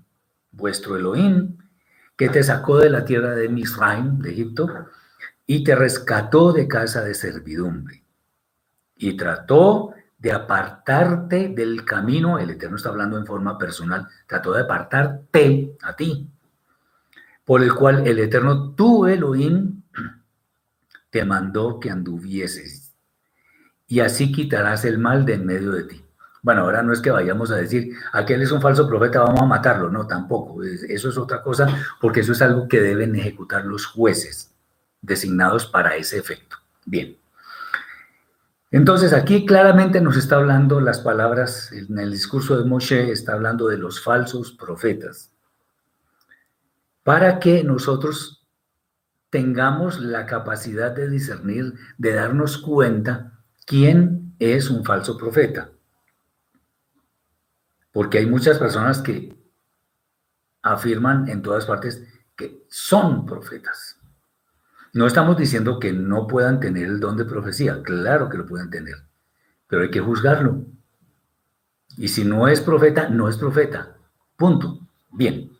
vuestro Elohim, que te sacó de la tierra de Misraim, de Egipto, y te rescató de casa de servidumbre y trató de apartarte del camino, el Eterno está hablando en forma personal, trató de apartarte a ti, por el cual el Eterno, tu Elohim, te mandó que anduvieses, y así quitarás el mal de en medio de ti. Bueno, ahora no es que vayamos a decir, aquel es un falso profeta, vamos a matarlo, no, tampoco, eso es otra cosa, porque eso es algo que deben ejecutar los jueces designados para ese efecto. Bien. Entonces aquí claramente nos está hablando las palabras, en el discurso de Moshe está hablando de los falsos profetas, para que nosotros tengamos la capacidad de discernir, de darnos cuenta quién es un falso profeta. Porque hay muchas personas que afirman en todas partes que son profetas. No estamos diciendo que no puedan tener el don de profecía, claro que lo pueden tener, pero hay que juzgarlo. Y si no es profeta, no es profeta. Punto. Bien.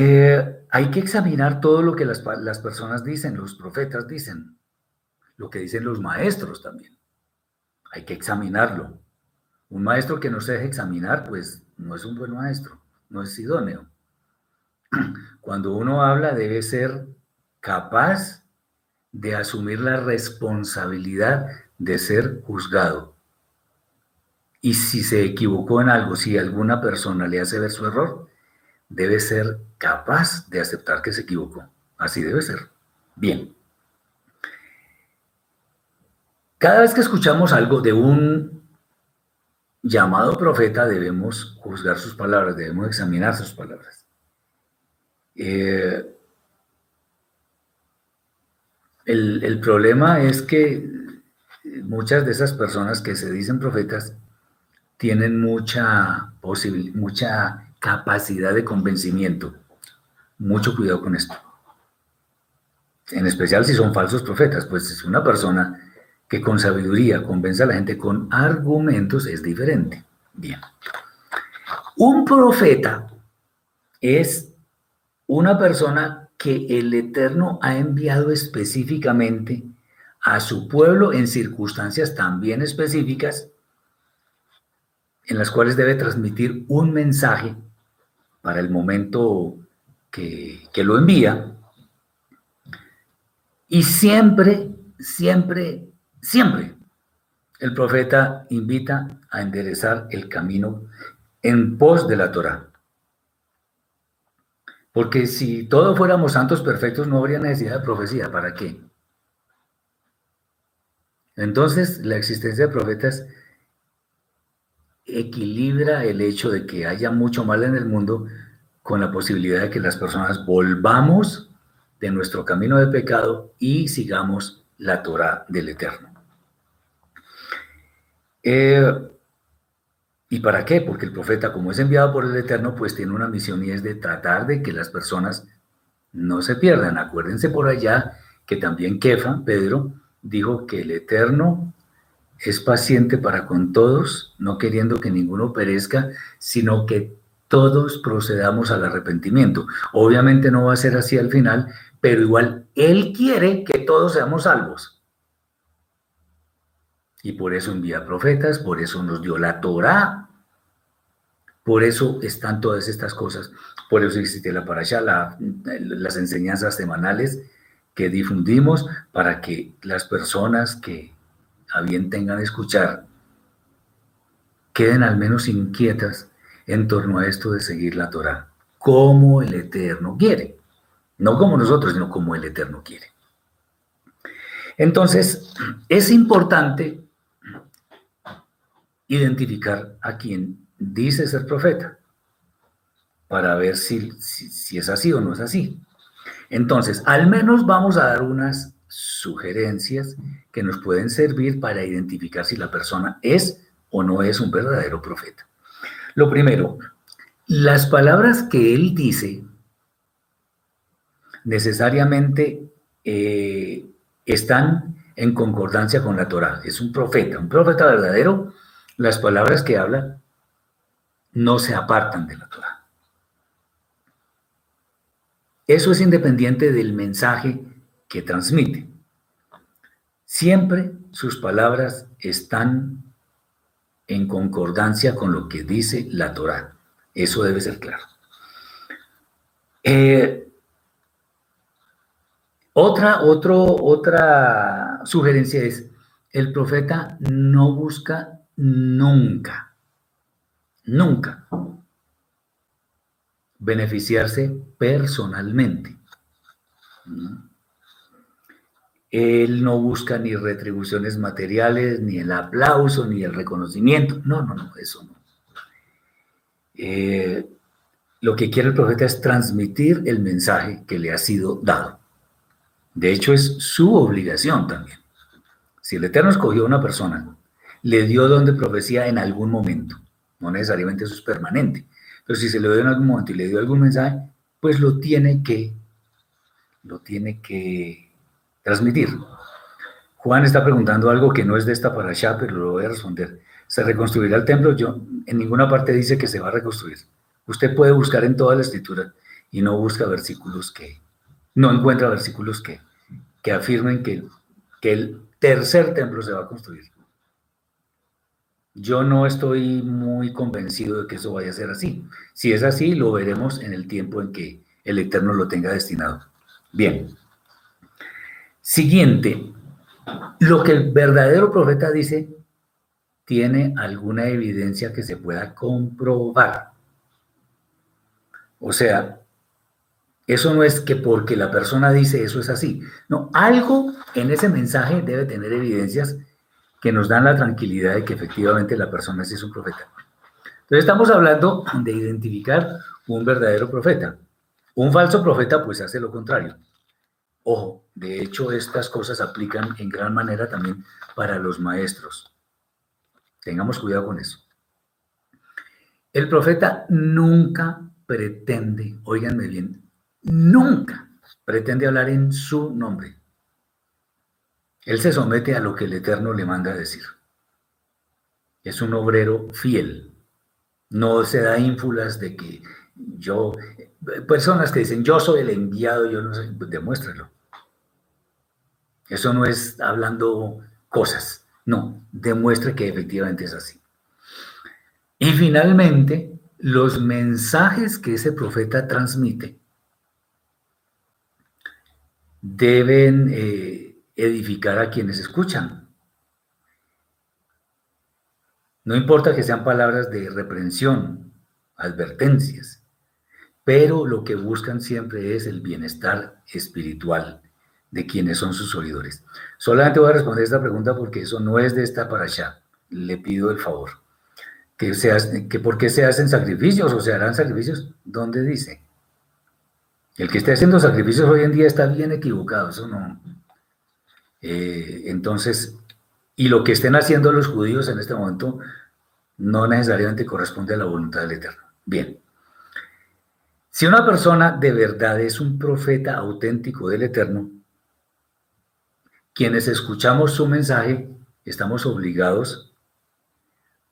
Eh, hay que examinar todo lo que las, las personas dicen, los profetas dicen, lo que dicen los maestros también. Hay que examinarlo. Un maestro que no se deje examinar, pues no es un buen maestro, no es idóneo. Cuando uno habla debe ser capaz de asumir la responsabilidad de ser juzgado. Y si se equivocó en algo, si alguna persona le hace ver su error, debe ser capaz de aceptar que se equivocó. Así debe ser. Bien. Cada vez que escuchamos algo de un llamado profeta, debemos juzgar sus palabras, debemos examinar sus palabras. Eh, el, el, problema es que muchas de esas personas que se dicen profetas tienen mucha posibilidad, mucha capacidad de convencimiento. Mucho cuidado con esto. En especial si son falsos profetas, pues es una persona que con sabiduría convence a la gente con argumentos es diferente. Bien. Un profeta es una persona que el Eterno ha enviado específicamente a su pueblo en circunstancias también específicas en las cuales debe transmitir un mensaje para el momento que, que lo envía. Y siempre, siempre, siempre el profeta invita a enderezar el camino en pos de la Torah. Porque si todos fuéramos santos perfectos, no habría necesidad de profecía. ¿Para qué? Entonces, la existencia de profetas equilibra el hecho de que haya mucho mal en el mundo con la posibilidad de que las personas volvamos de nuestro camino de pecado y sigamos la Torah del Eterno. Eh, ¿Y para qué? Porque el profeta, como es enviado por el Eterno, pues tiene una misión y es de tratar de que las personas no se pierdan. Acuérdense por allá que también Kefa, Pedro, dijo que el Eterno es paciente para con todos, no queriendo que ninguno perezca, sino que todos procedamos al arrepentimiento. Obviamente no va a ser así al final, pero igual Él quiere que todos seamos salvos. Y por eso envía profetas, por eso nos dio la Torah, por eso están todas estas cosas, por eso existe la parasha, las enseñanzas semanales que difundimos para que las personas que a bien tengan escuchar, queden al menos inquietas en torno a esto de seguir la Torah, como el Eterno quiere. No como nosotros, sino como el Eterno quiere. Entonces, es importante identificar a quien dice ser profeta para ver si, si, si, es así o no es así. Entonces, al menos vamos a dar unas sugerencias que nos pueden servir para identificar si la persona es o no es un verdadero profeta. Lo primero, las palabras que él dice necesariamente eh, están en concordancia con la Torah. Es un profeta, un profeta verdadero. Las palabras que habla no se apartan de la Torah. Eso es independiente del mensaje que transmite. Siempre sus palabras están en concordancia con lo que dice la Torah. Eso debe ser claro. Eh, otra, otra sugerencia es, el profeta no busca nunca, nunca beneficiarse personalmente. Él no busca ni retribuciones materiales, ni el aplauso, ni el reconocimiento. No, no, no, eso no. Eh, lo que quiere el profeta es transmitir el mensaje que le ha sido dado. De hecho, es su obligación también. Si el Eterno escogió a una persona, le dio don de profecía en algún momento, no necesariamente eso es permanente, pero si se le dio en algún momento y le dio algún mensaje, pues lo tiene que, lo tiene que transmitir. Juan está preguntando algo que no es de esta para allá, pero lo voy a responder. ¿Se reconstruirá el templo? Yo, en ninguna parte dice que se va a reconstruir. Usted puede buscar en toda la escritura y no busca versículos que, no encuentra versículos que, que afirmen que, que el tercer templo se va a construir. Yo no estoy muy convencido de que eso vaya a ser así. Si es así, lo veremos en el tiempo en que el Eterno lo tenga destinado. Bien. Siguiente, lo que el verdadero profeta dice tiene alguna evidencia que se pueda comprobar. O sea, eso no es que porque la persona dice eso es así. No, algo en ese mensaje debe tener evidencias que nos dan la tranquilidad de que efectivamente la persona es un profeta. Entonces estamos hablando de identificar un verdadero profeta. Un falso profeta pues hace lo contrario. Ojo, de hecho estas cosas aplican en gran manera también para los maestros. Tengamos cuidado con eso. El profeta nunca pretende, oíganme bien, nunca pretende hablar en su nombre. Él se somete a lo que el Eterno le manda decir. Es un obrero fiel. No se da ínfulas de que yo, personas que dicen, yo soy el enviado, yo no sé, demuéstralo. Eso no es hablando cosas, no, demuestre que efectivamente es así. Y finalmente, los mensajes que ese profeta transmite deben eh, edificar a quienes escuchan. No importa que sean palabras de reprensión, advertencias, pero lo que buscan siempre es el bienestar espiritual de quienes son sus oidores. Solamente voy a responder esta pregunta porque eso no es de esta para allá. Le pido el favor. Que, se que por qué se hacen sacrificios o se harán sacrificios, ¿dónde dice? El que esté haciendo sacrificios hoy en día está bien equivocado, eso no. Eh, entonces, y lo que estén haciendo los judíos en este momento no necesariamente corresponde a la voluntad del Eterno. Bien. Si una persona de verdad es un profeta auténtico del Eterno, quienes escuchamos su mensaje estamos obligados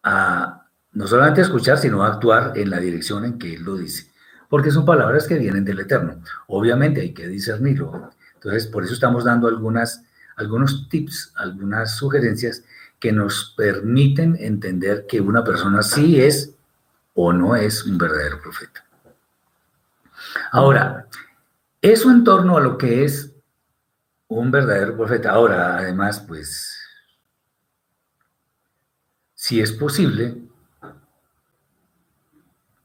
a no solamente escuchar, sino a actuar en la dirección en que Él lo dice, porque son palabras que vienen del Eterno. Obviamente hay que discernirlo. Entonces, por eso estamos dando algunos tips, algunas sugerencias que nos permiten entender que una persona sí es o no es un verdadero profeta. Ahora, eso en torno a lo que es un verdadero profeta. Ahora, además, pues, si es posible,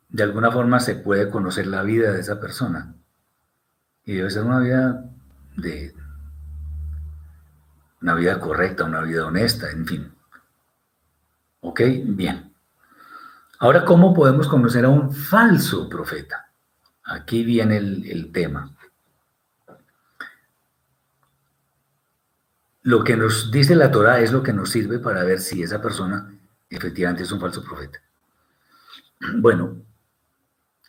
de alguna forma se puede conocer la vida de esa persona. Y debe ser una vida de una vida correcta, una vida honesta, en fin. ¿Ok? Bien. Ahora, ¿cómo podemos conocer a un falso profeta? Aquí viene el, el tema. Lo que nos dice la Torah es lo que nos sirve para ver si esa persona efectivamente es un falso profeta. Bueno,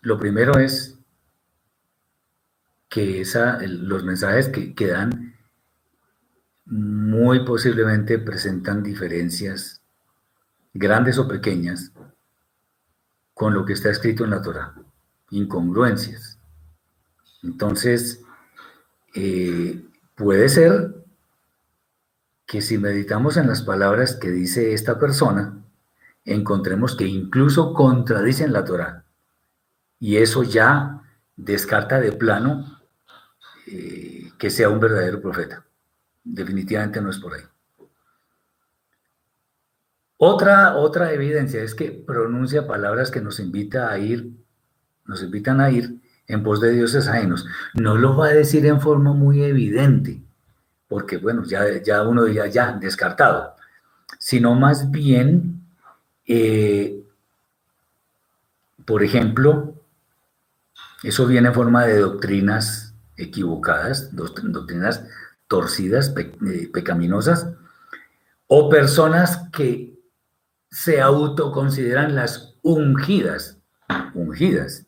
lo primero es que esa, los mensajes que, dan muy posiblemente presentan diferencias grandes o pequeñas con lo que está escrito en la Torah, incongruencias. Entonces, eh, puede ser que si meditamos en las palabras que dice esta persona, encontremos que incluso contradicen la Torah. Y eso ya descarta de plano eh, que sea un verdadero profeta. Definitivamente no es por ahí. Otra, otra evidencia es que pronuncia palabras que nos invita a ir, nos invitan a ir en pos de dioses ajenos. No lo va a decir en forma muy evidente, porque bueno, ya, ya uno diría, ya, descartado, sino más bien, eh, por ejemplo, eso viene en forma de doctrinas equivocadas, doctrinas torcidas, eh, pecaminosas, o personas que se autoconsideran las ungidas, ungidas.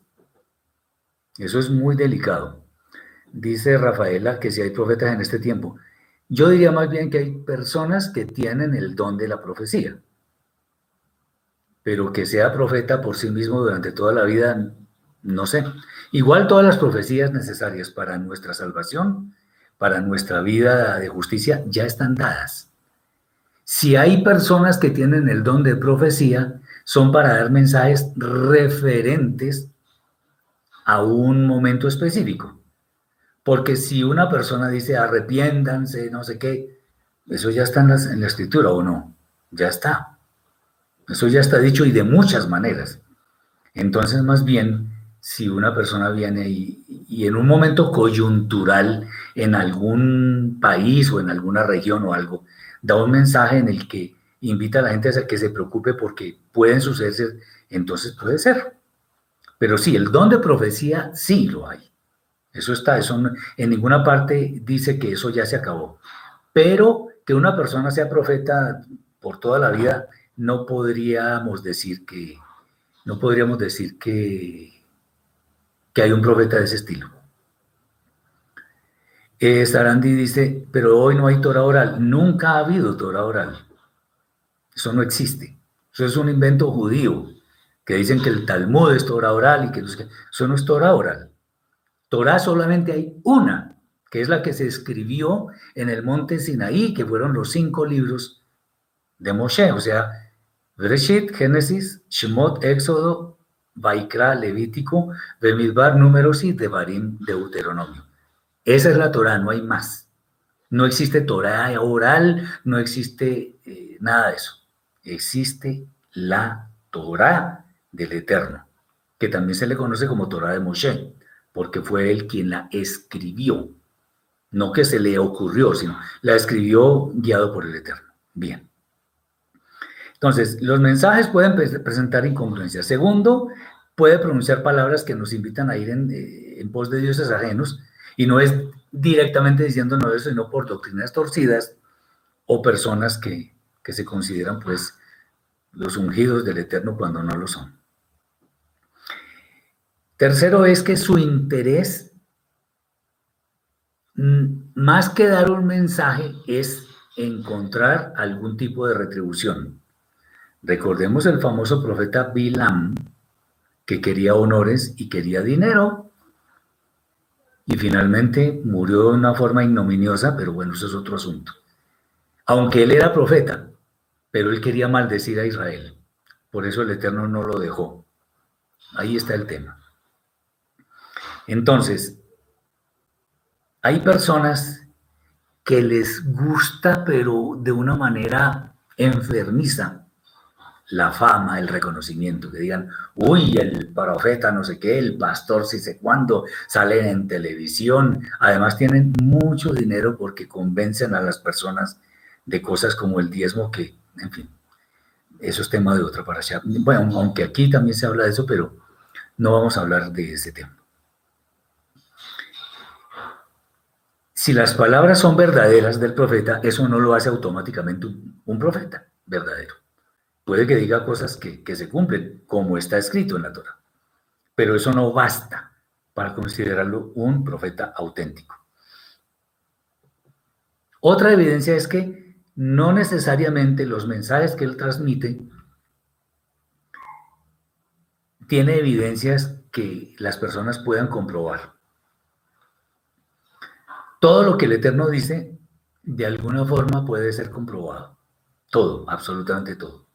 Eso es muy delicado. Dice Rafaela que si hay profetas en este tiempo, yo diría más bien que hay personas que tienen el don de la profecía, pero que sea profeta por sí mismo durante toda la vida, no sé. Igual todas las profecías necesarias para nuestra salvación, para nuestra vida de justicia, ya están dadas. Si hay personas que tienen el don de profecía, son para dar mensajes referentes a un momento específico. Porque si una persona dice arrepiéndanse, no sé qué, eso ya está en la, escritura o no, ya está. Eso ya está dicho y de muchas maneras. Entonces, más bien, si una persona viene y, y, en un momento coyuntural en algún país o en alguna región o algo, da un mensaje en el que invita a la gente a que se preocupe porque pueden suceder, entonces puede ser. Pero sí, el don de profecía sí lo hay. Eso está, eso en ninguna parte dice que eso ya se acabó. Pero que una persona sea profeta por toda la vida, no podríamos decir que, no podríamos decir que, que hay un profeta de ese estilo. Eh, Sarandi dice, pero hoy no hay Torah oral. Nunca ha habido Torah oral. Eso no existe. Eso es un invento judío, que dicen que el Talmud es Torah oral y que eso no es Torah oral. Torah solamente hay una, que es la que se escribió en el monte Sinaí, que fueron los cinco libros de Moshe, o sea, Bereshit, Génesis, Shemot, Éxodo, Vaikra, Levítico, Bemidbar, Números y Devarim, Deuteronomio. Esa es la Torah, no hay más. No existe Torah oral, no existe eh, nada de eso existe la Torah del Eterno, que también se le conoce como Torah de Moshe, porque fue él quien la escribió. No que se le ocurrió, sino la escribió guiado por el Eterno. Bien. Entonces, los mensajes pueden presentar incongruencias. Segundo, puede pronunciar palabras que nos invitan a ir en, eh, en pos de dioses ajenos, y no es directamente diciéndonos eso, sino por doctrinas torcidas o personas que, que se consideran pues los ungidos del Eterno cuando no lo son. Tercero es que su interés, mm, más que dar un mensaje, es encontrar algún tipo de retribución. Recordemos el famoso profeta Bilam, que quería honores y quería dinero, y finalmente murió de una forma ignominiosa, pero bueno, eso es otro asunto. Aunque él era profeta, pero él quería maldecir a Israel. Por eso el Eterno no lo dejó. Ahí está el tema. Entonces, hay personas que les gusta, pero de una manera enfermiza, la fama, el reconocimiento, que digan, uy, el profeta no sé qué, el pastor si sé cuándo, salen en televisión, además tienen mucho dinero porque convencen a las personas de cosas como el diezmo que en fin, eso es tema de otra allá. Bueno, aunque aquí también se habla de eso, pero no vamos a hablar de ese tema. Si las palabras son verdaderas del profeta, eso no lo hace automáticamente un, profeta verdadero. Puede que diga cosas que, que se cumplen, como está escrito en la Torah, pero eso no basta para considerarlo un profeta auténtico. Otra evidencia es que no necesariamente los mensajes que él transmite tiene evidencias que las personas puedan comprobar. Todo lo que el Eterno dice, de alguna forma puede ser comprobado. Todo, absolutamente todo.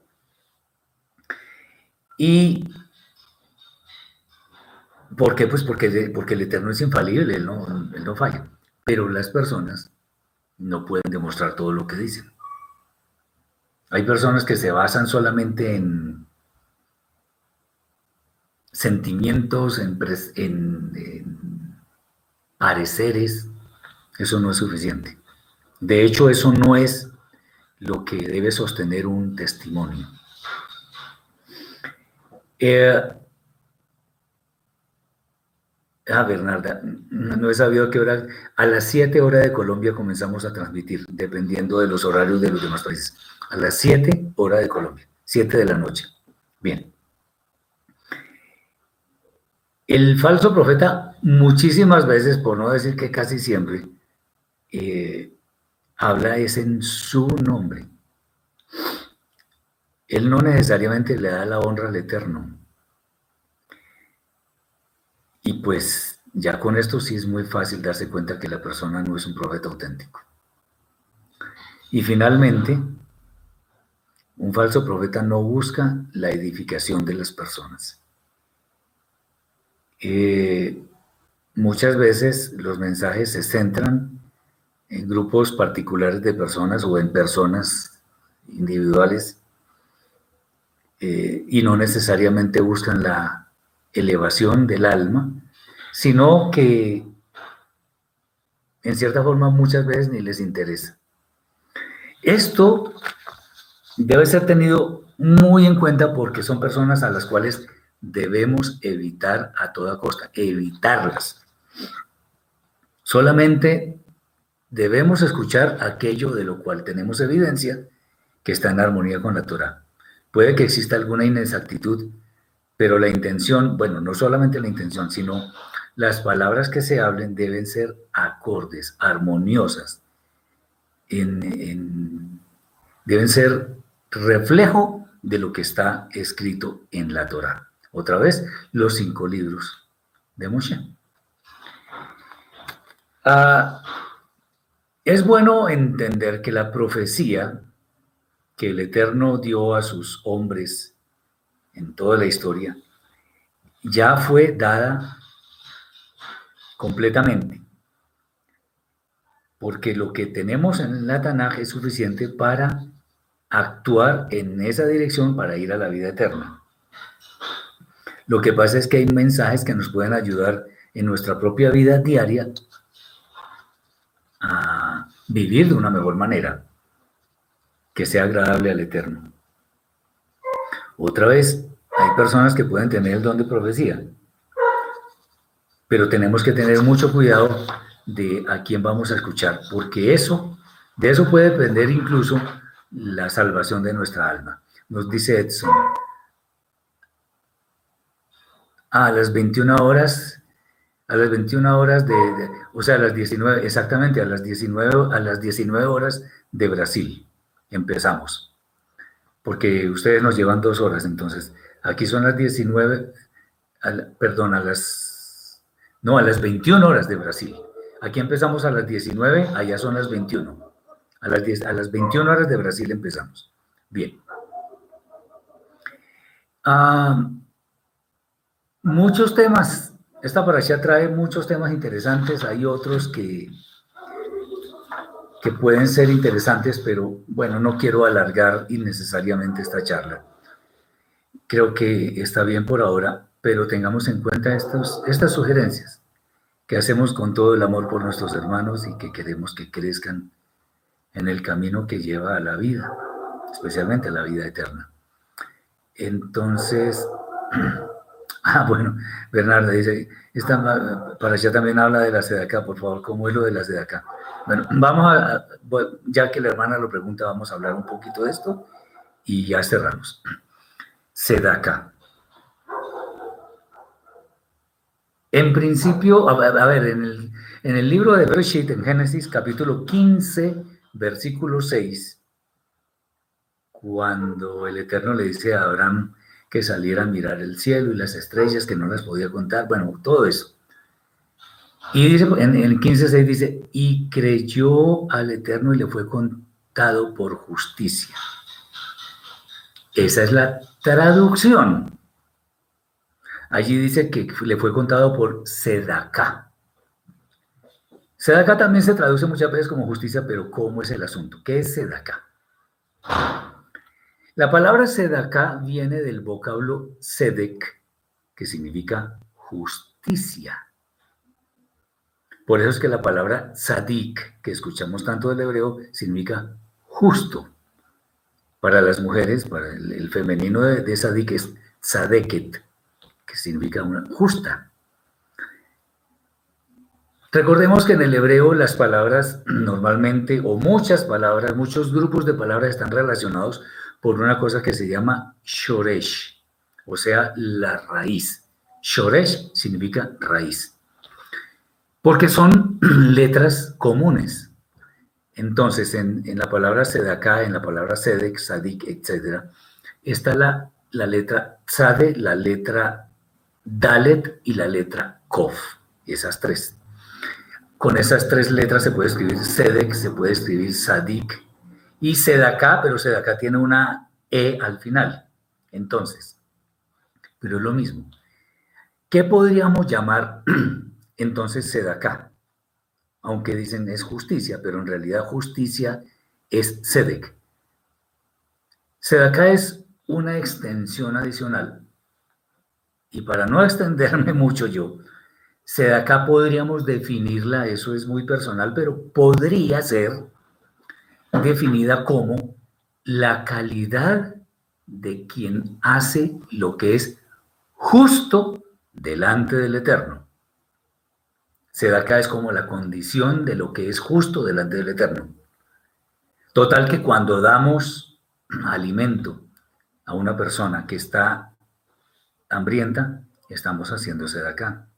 ¿Y por qué? Pues porque, porque el Eterno es infalible, él no, él no falla. Pero las personas no pueden demostrar todo lo que dicen. Hay personas que se basan solamente en sentimientos, en, pareceres. Eso no es suficiente. De hecho, eso no es lo que debe sostener un testimonio. Eh, Ah, Bernarda, no he sabido qué hora. A las 7 horas de Colombia comenzamos a transmitir, dependiendo de los horarios de los demás países. A las 7 horas de Colombia, 7 de la noche. Bien. El falso profeta, muchísimas veces, por no decir que casi siempre, eh, habla es en su nombre. Él no necesariamente le da la honra al Eterno y pues ya con esto sí es muy fácil darse cuenta que la persona no es un profeta auténtico. Y finalmente, un falso profeta no busca la edificación de las personas. Eh, muchas veces los mensajes se centran en grupos particulares de personas o en personas individuales eh, y no necesariamente buscan la elevación del alma, sino que en cierta forma muchas veces ni les interesa. Esto debe ser tenido muy en cuenta porque son personas a las cuales debemos evitar a toda costa, evitarlas. Solamente debemos escuchar aquello de lo cual tenemos evidencia que está en armonía con la Torah. Puede que exista alguna inexactitud, pero la intención, bueno, no solamente la intención, sino las palabras que se hablen deben ser acordes, armoniosas, deben ser reflejo de lo que está escrito en la Torah. Otra vez, los cinco libros de Moshe. Ah, es bueno entender que la profecía que el Eterno dio a sus hombres en toda la historia ya fue dada completamente. Porque lo que tenemos en la Tanaj es suficiente para actuar en esa dirección para ir a la vida eterna. Lo que pasa es que hay mensajes que nos pueden ayudar en nuestra propia vida diaria vivir de una mejor manera, que sea agradable al Eterno. Otra vez, hay personas que pueden tener el don de profecía, pero tenemos que tener mucho cuidado de a quién vamos a escuchar, porque eso, de eso puede depender incluso la salvación de nuestra alma. Nos dice Edson, a las 21 horas, a las 21 horas de, o sea, a las 19, exactamente, a las 19, a las 19 horas de Brasil empezamos, porque ustedes nos llevan dos horas, entonces, aquí son las 19, perdón, a las, no, a las 21 horas de Brasil. Aquí empezamos a las 19, allá son las 21. A las, 10, a las 21 horas de Brasil empezamos. Bien. Ah, muchos temas. Esta allá trae muchos temas interesantes. Hay otros que, que pueden ser interesantes, pero bueno, no quiero alargar innecesariamente esta charla. Creo que está bien por ahora, pero tengamos en cuenta estos, estas sugerencias que hacemos con todo el amor por nuestros hermanos y que queremos que crezcan en el camino que lleva a la vida, especialmente a la vida eterna. Entonces, Ah, bueno, Bernardo dice, esta, para allá también habla de la acá, por favor, ¿cómo es lo de la acá? Bueno, vamos a, ya que la hermana lo pregunta, vamos a hablar un poquito de esto y ya cerramos. Sedaca. En principio, a, ver, en el, en el libro de Bereshit, en Génesis, capítulo 15, versículo 6, cuando el Eterno le dice a Abraham, que saliera a mirar el cielo y las estrellas que no las podía contar, bueno, todo eso. Y dice, en el 15.6 dice, y creyó al Eterno y le fue contado por justicia. Esa es la traducción. Allí dice que le fue contado por Sedacá. Sedacá también se traduce muchas veces como justicia, pero ¿cómo es el asunto? ¿Qué es Sedacá? La palabra sedaká viene del vocablo sedek, que significa justicia. Por eso es que la palabra sadik, que escuchamos tanto del hebreo, significa justo. Para las mujeres, para el, femenino de, sadik es sadeket, que significa una justa. Recordemos que en el hebreo las palabras normalmente, o muchas palabras, muchos grupos de palabras están relacionados por una cosa que se llama shoresh, o sea, la raíz. Shoresh significa raíz, porque son letras comunes. Entonces, en, la palabra sedaká, en la palabra sedek, sadik, etc., está la, la letra tzade, la letra dalet y la letra kof, esas tres. Con esas tres letras se puede escribir sedek, se puede escribir sadik, y Sedaká, pero Sedaká tiene una E al final. Entonces, pero es lo mismo. ¿Qué podríamos llamar entonces Sedaká? Aunque dicen es justicia, pero en realidad justicia es Sedek. Sedaká es una extensión adicional. Y para no extenderme mucho yo, acá podríamos definirla, eso es muy personal, pero podría ser definida como la calidad de quien hace lo que es justo delante del Eterno. acá es como la condición de lo que es justo delante del Eterno. Total que cuando damos alimento a una persona que está hambrienta, estamos haciéndose de acá.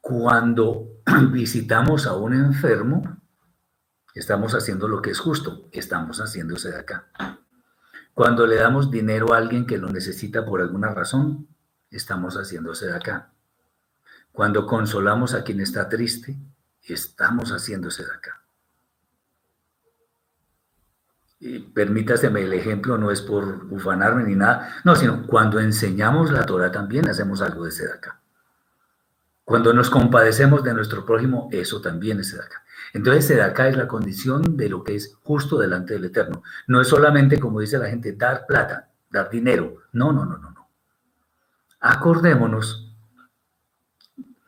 Cuando visitamos a un enfermo, estamos haciendo lo que es justo, estamos haciéndose de acá. Cuando le damos dinero a alguien que lo necesita por alguna razón, estamos haciéndose de acá. Cuando consolamos a quien está triste, estamos haciéndose de acá. Y permítaseme el ejemplo, no es por ufanarme ni nada, no, sino cuando enseñamos la Torah también hacemos algo de acá. Cuando nos compadecemos de nuestro prójimo, eso también es acá. Entonces, acá es la condición de lo que es justo delante del Eterno. No es solamente, como dice la gente, dar plata, dar dinero. No, no, no, no, no. Acordémonos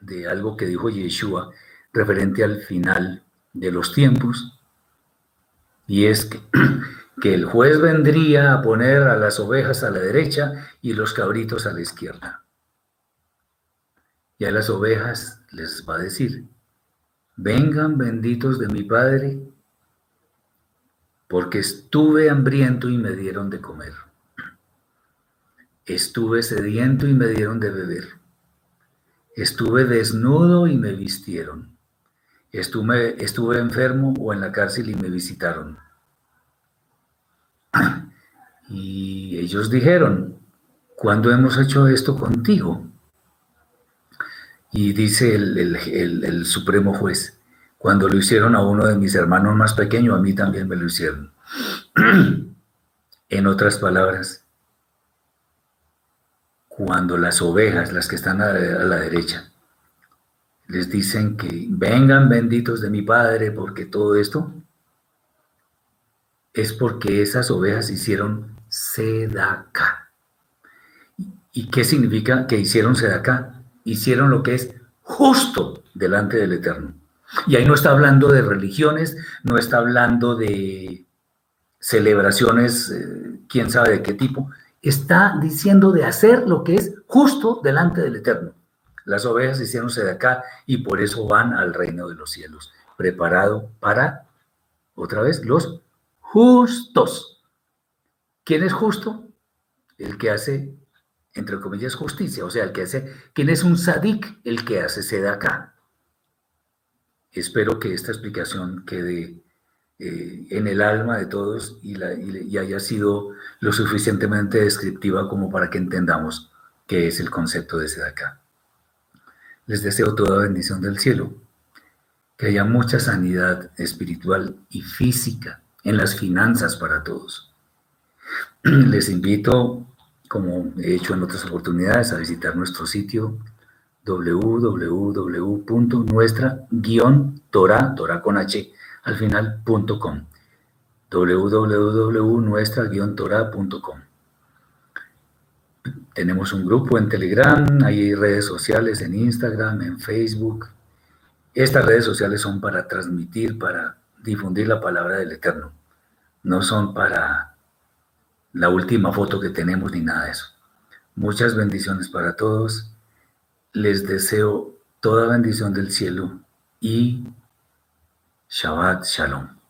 de algo que dijo Yeshua referente al final de los tiempos, y es que, que el juez vendría a poner a las ovejas a la derecha y los cabritos a la izquierda. Y a las ovejas les va a decir, vengan benditos de mi Padre, porque estuve hambriento y me dieron de comer. Estuve sediento y me dieron de beber. Estuve desnudo y me vistieron. Estuve, estuve enfermo o en la cárcel y me visitaron. Y ellos dijeron, ¿cuándo hemos hecho esto contigo? Y dice el, supremo juez, cuando lo hicieron a uno de mis hermanos más pequeños, a mí también me lo hicieron. en otras palabras, cuando las ovejas, las que están a, la derecha, les dicen que vengan benditos de mi Padre, porque todo esto es porque esas ovejas hicieron sedaca. ¿Y qué significa que hicieron sedaca? Hicieron lo que es justo delante del Eterno. Y ahí no está hablando de religiones, no está hablando de celebraciones, eh, quién sabe de qué tipo, está diciendo de hacer lo que es justo delante del Eterno. Las ovejas hicieronse de acá y por eso van al reino de los cielos, preparado para, otra vez, los justos. ¿Quién es justo? El que hace entre comillas, justicia, o sea, el que hace, ¿quién es un sadik? El que hace acá. Espero que esta explicación quede eh, en el alma de todos y, haya sido lo suficientemente descriptiva como para que entendamos qué es el concepto de acá. Les deseo toda bendición del cielo, que haya mucha sanidad espiritual y física en las finanzas para todos. Les invito como he hecho en otras oportunidades, a visitar nuestro sitio www.nuestra-torah, torah con h al final.com www.nuestra-torah.com Tenemos un grupo en Telegram, hay redes sociales en Instagram, en Facebook. Estas redes sociales son para transmitir, para difundir la palabra del Eterno. No son para la última foto que tenemos ni nada de eso. Muchas bendiciones para todos. Les deseo toda bendición del cielo y Shabbat Shalom.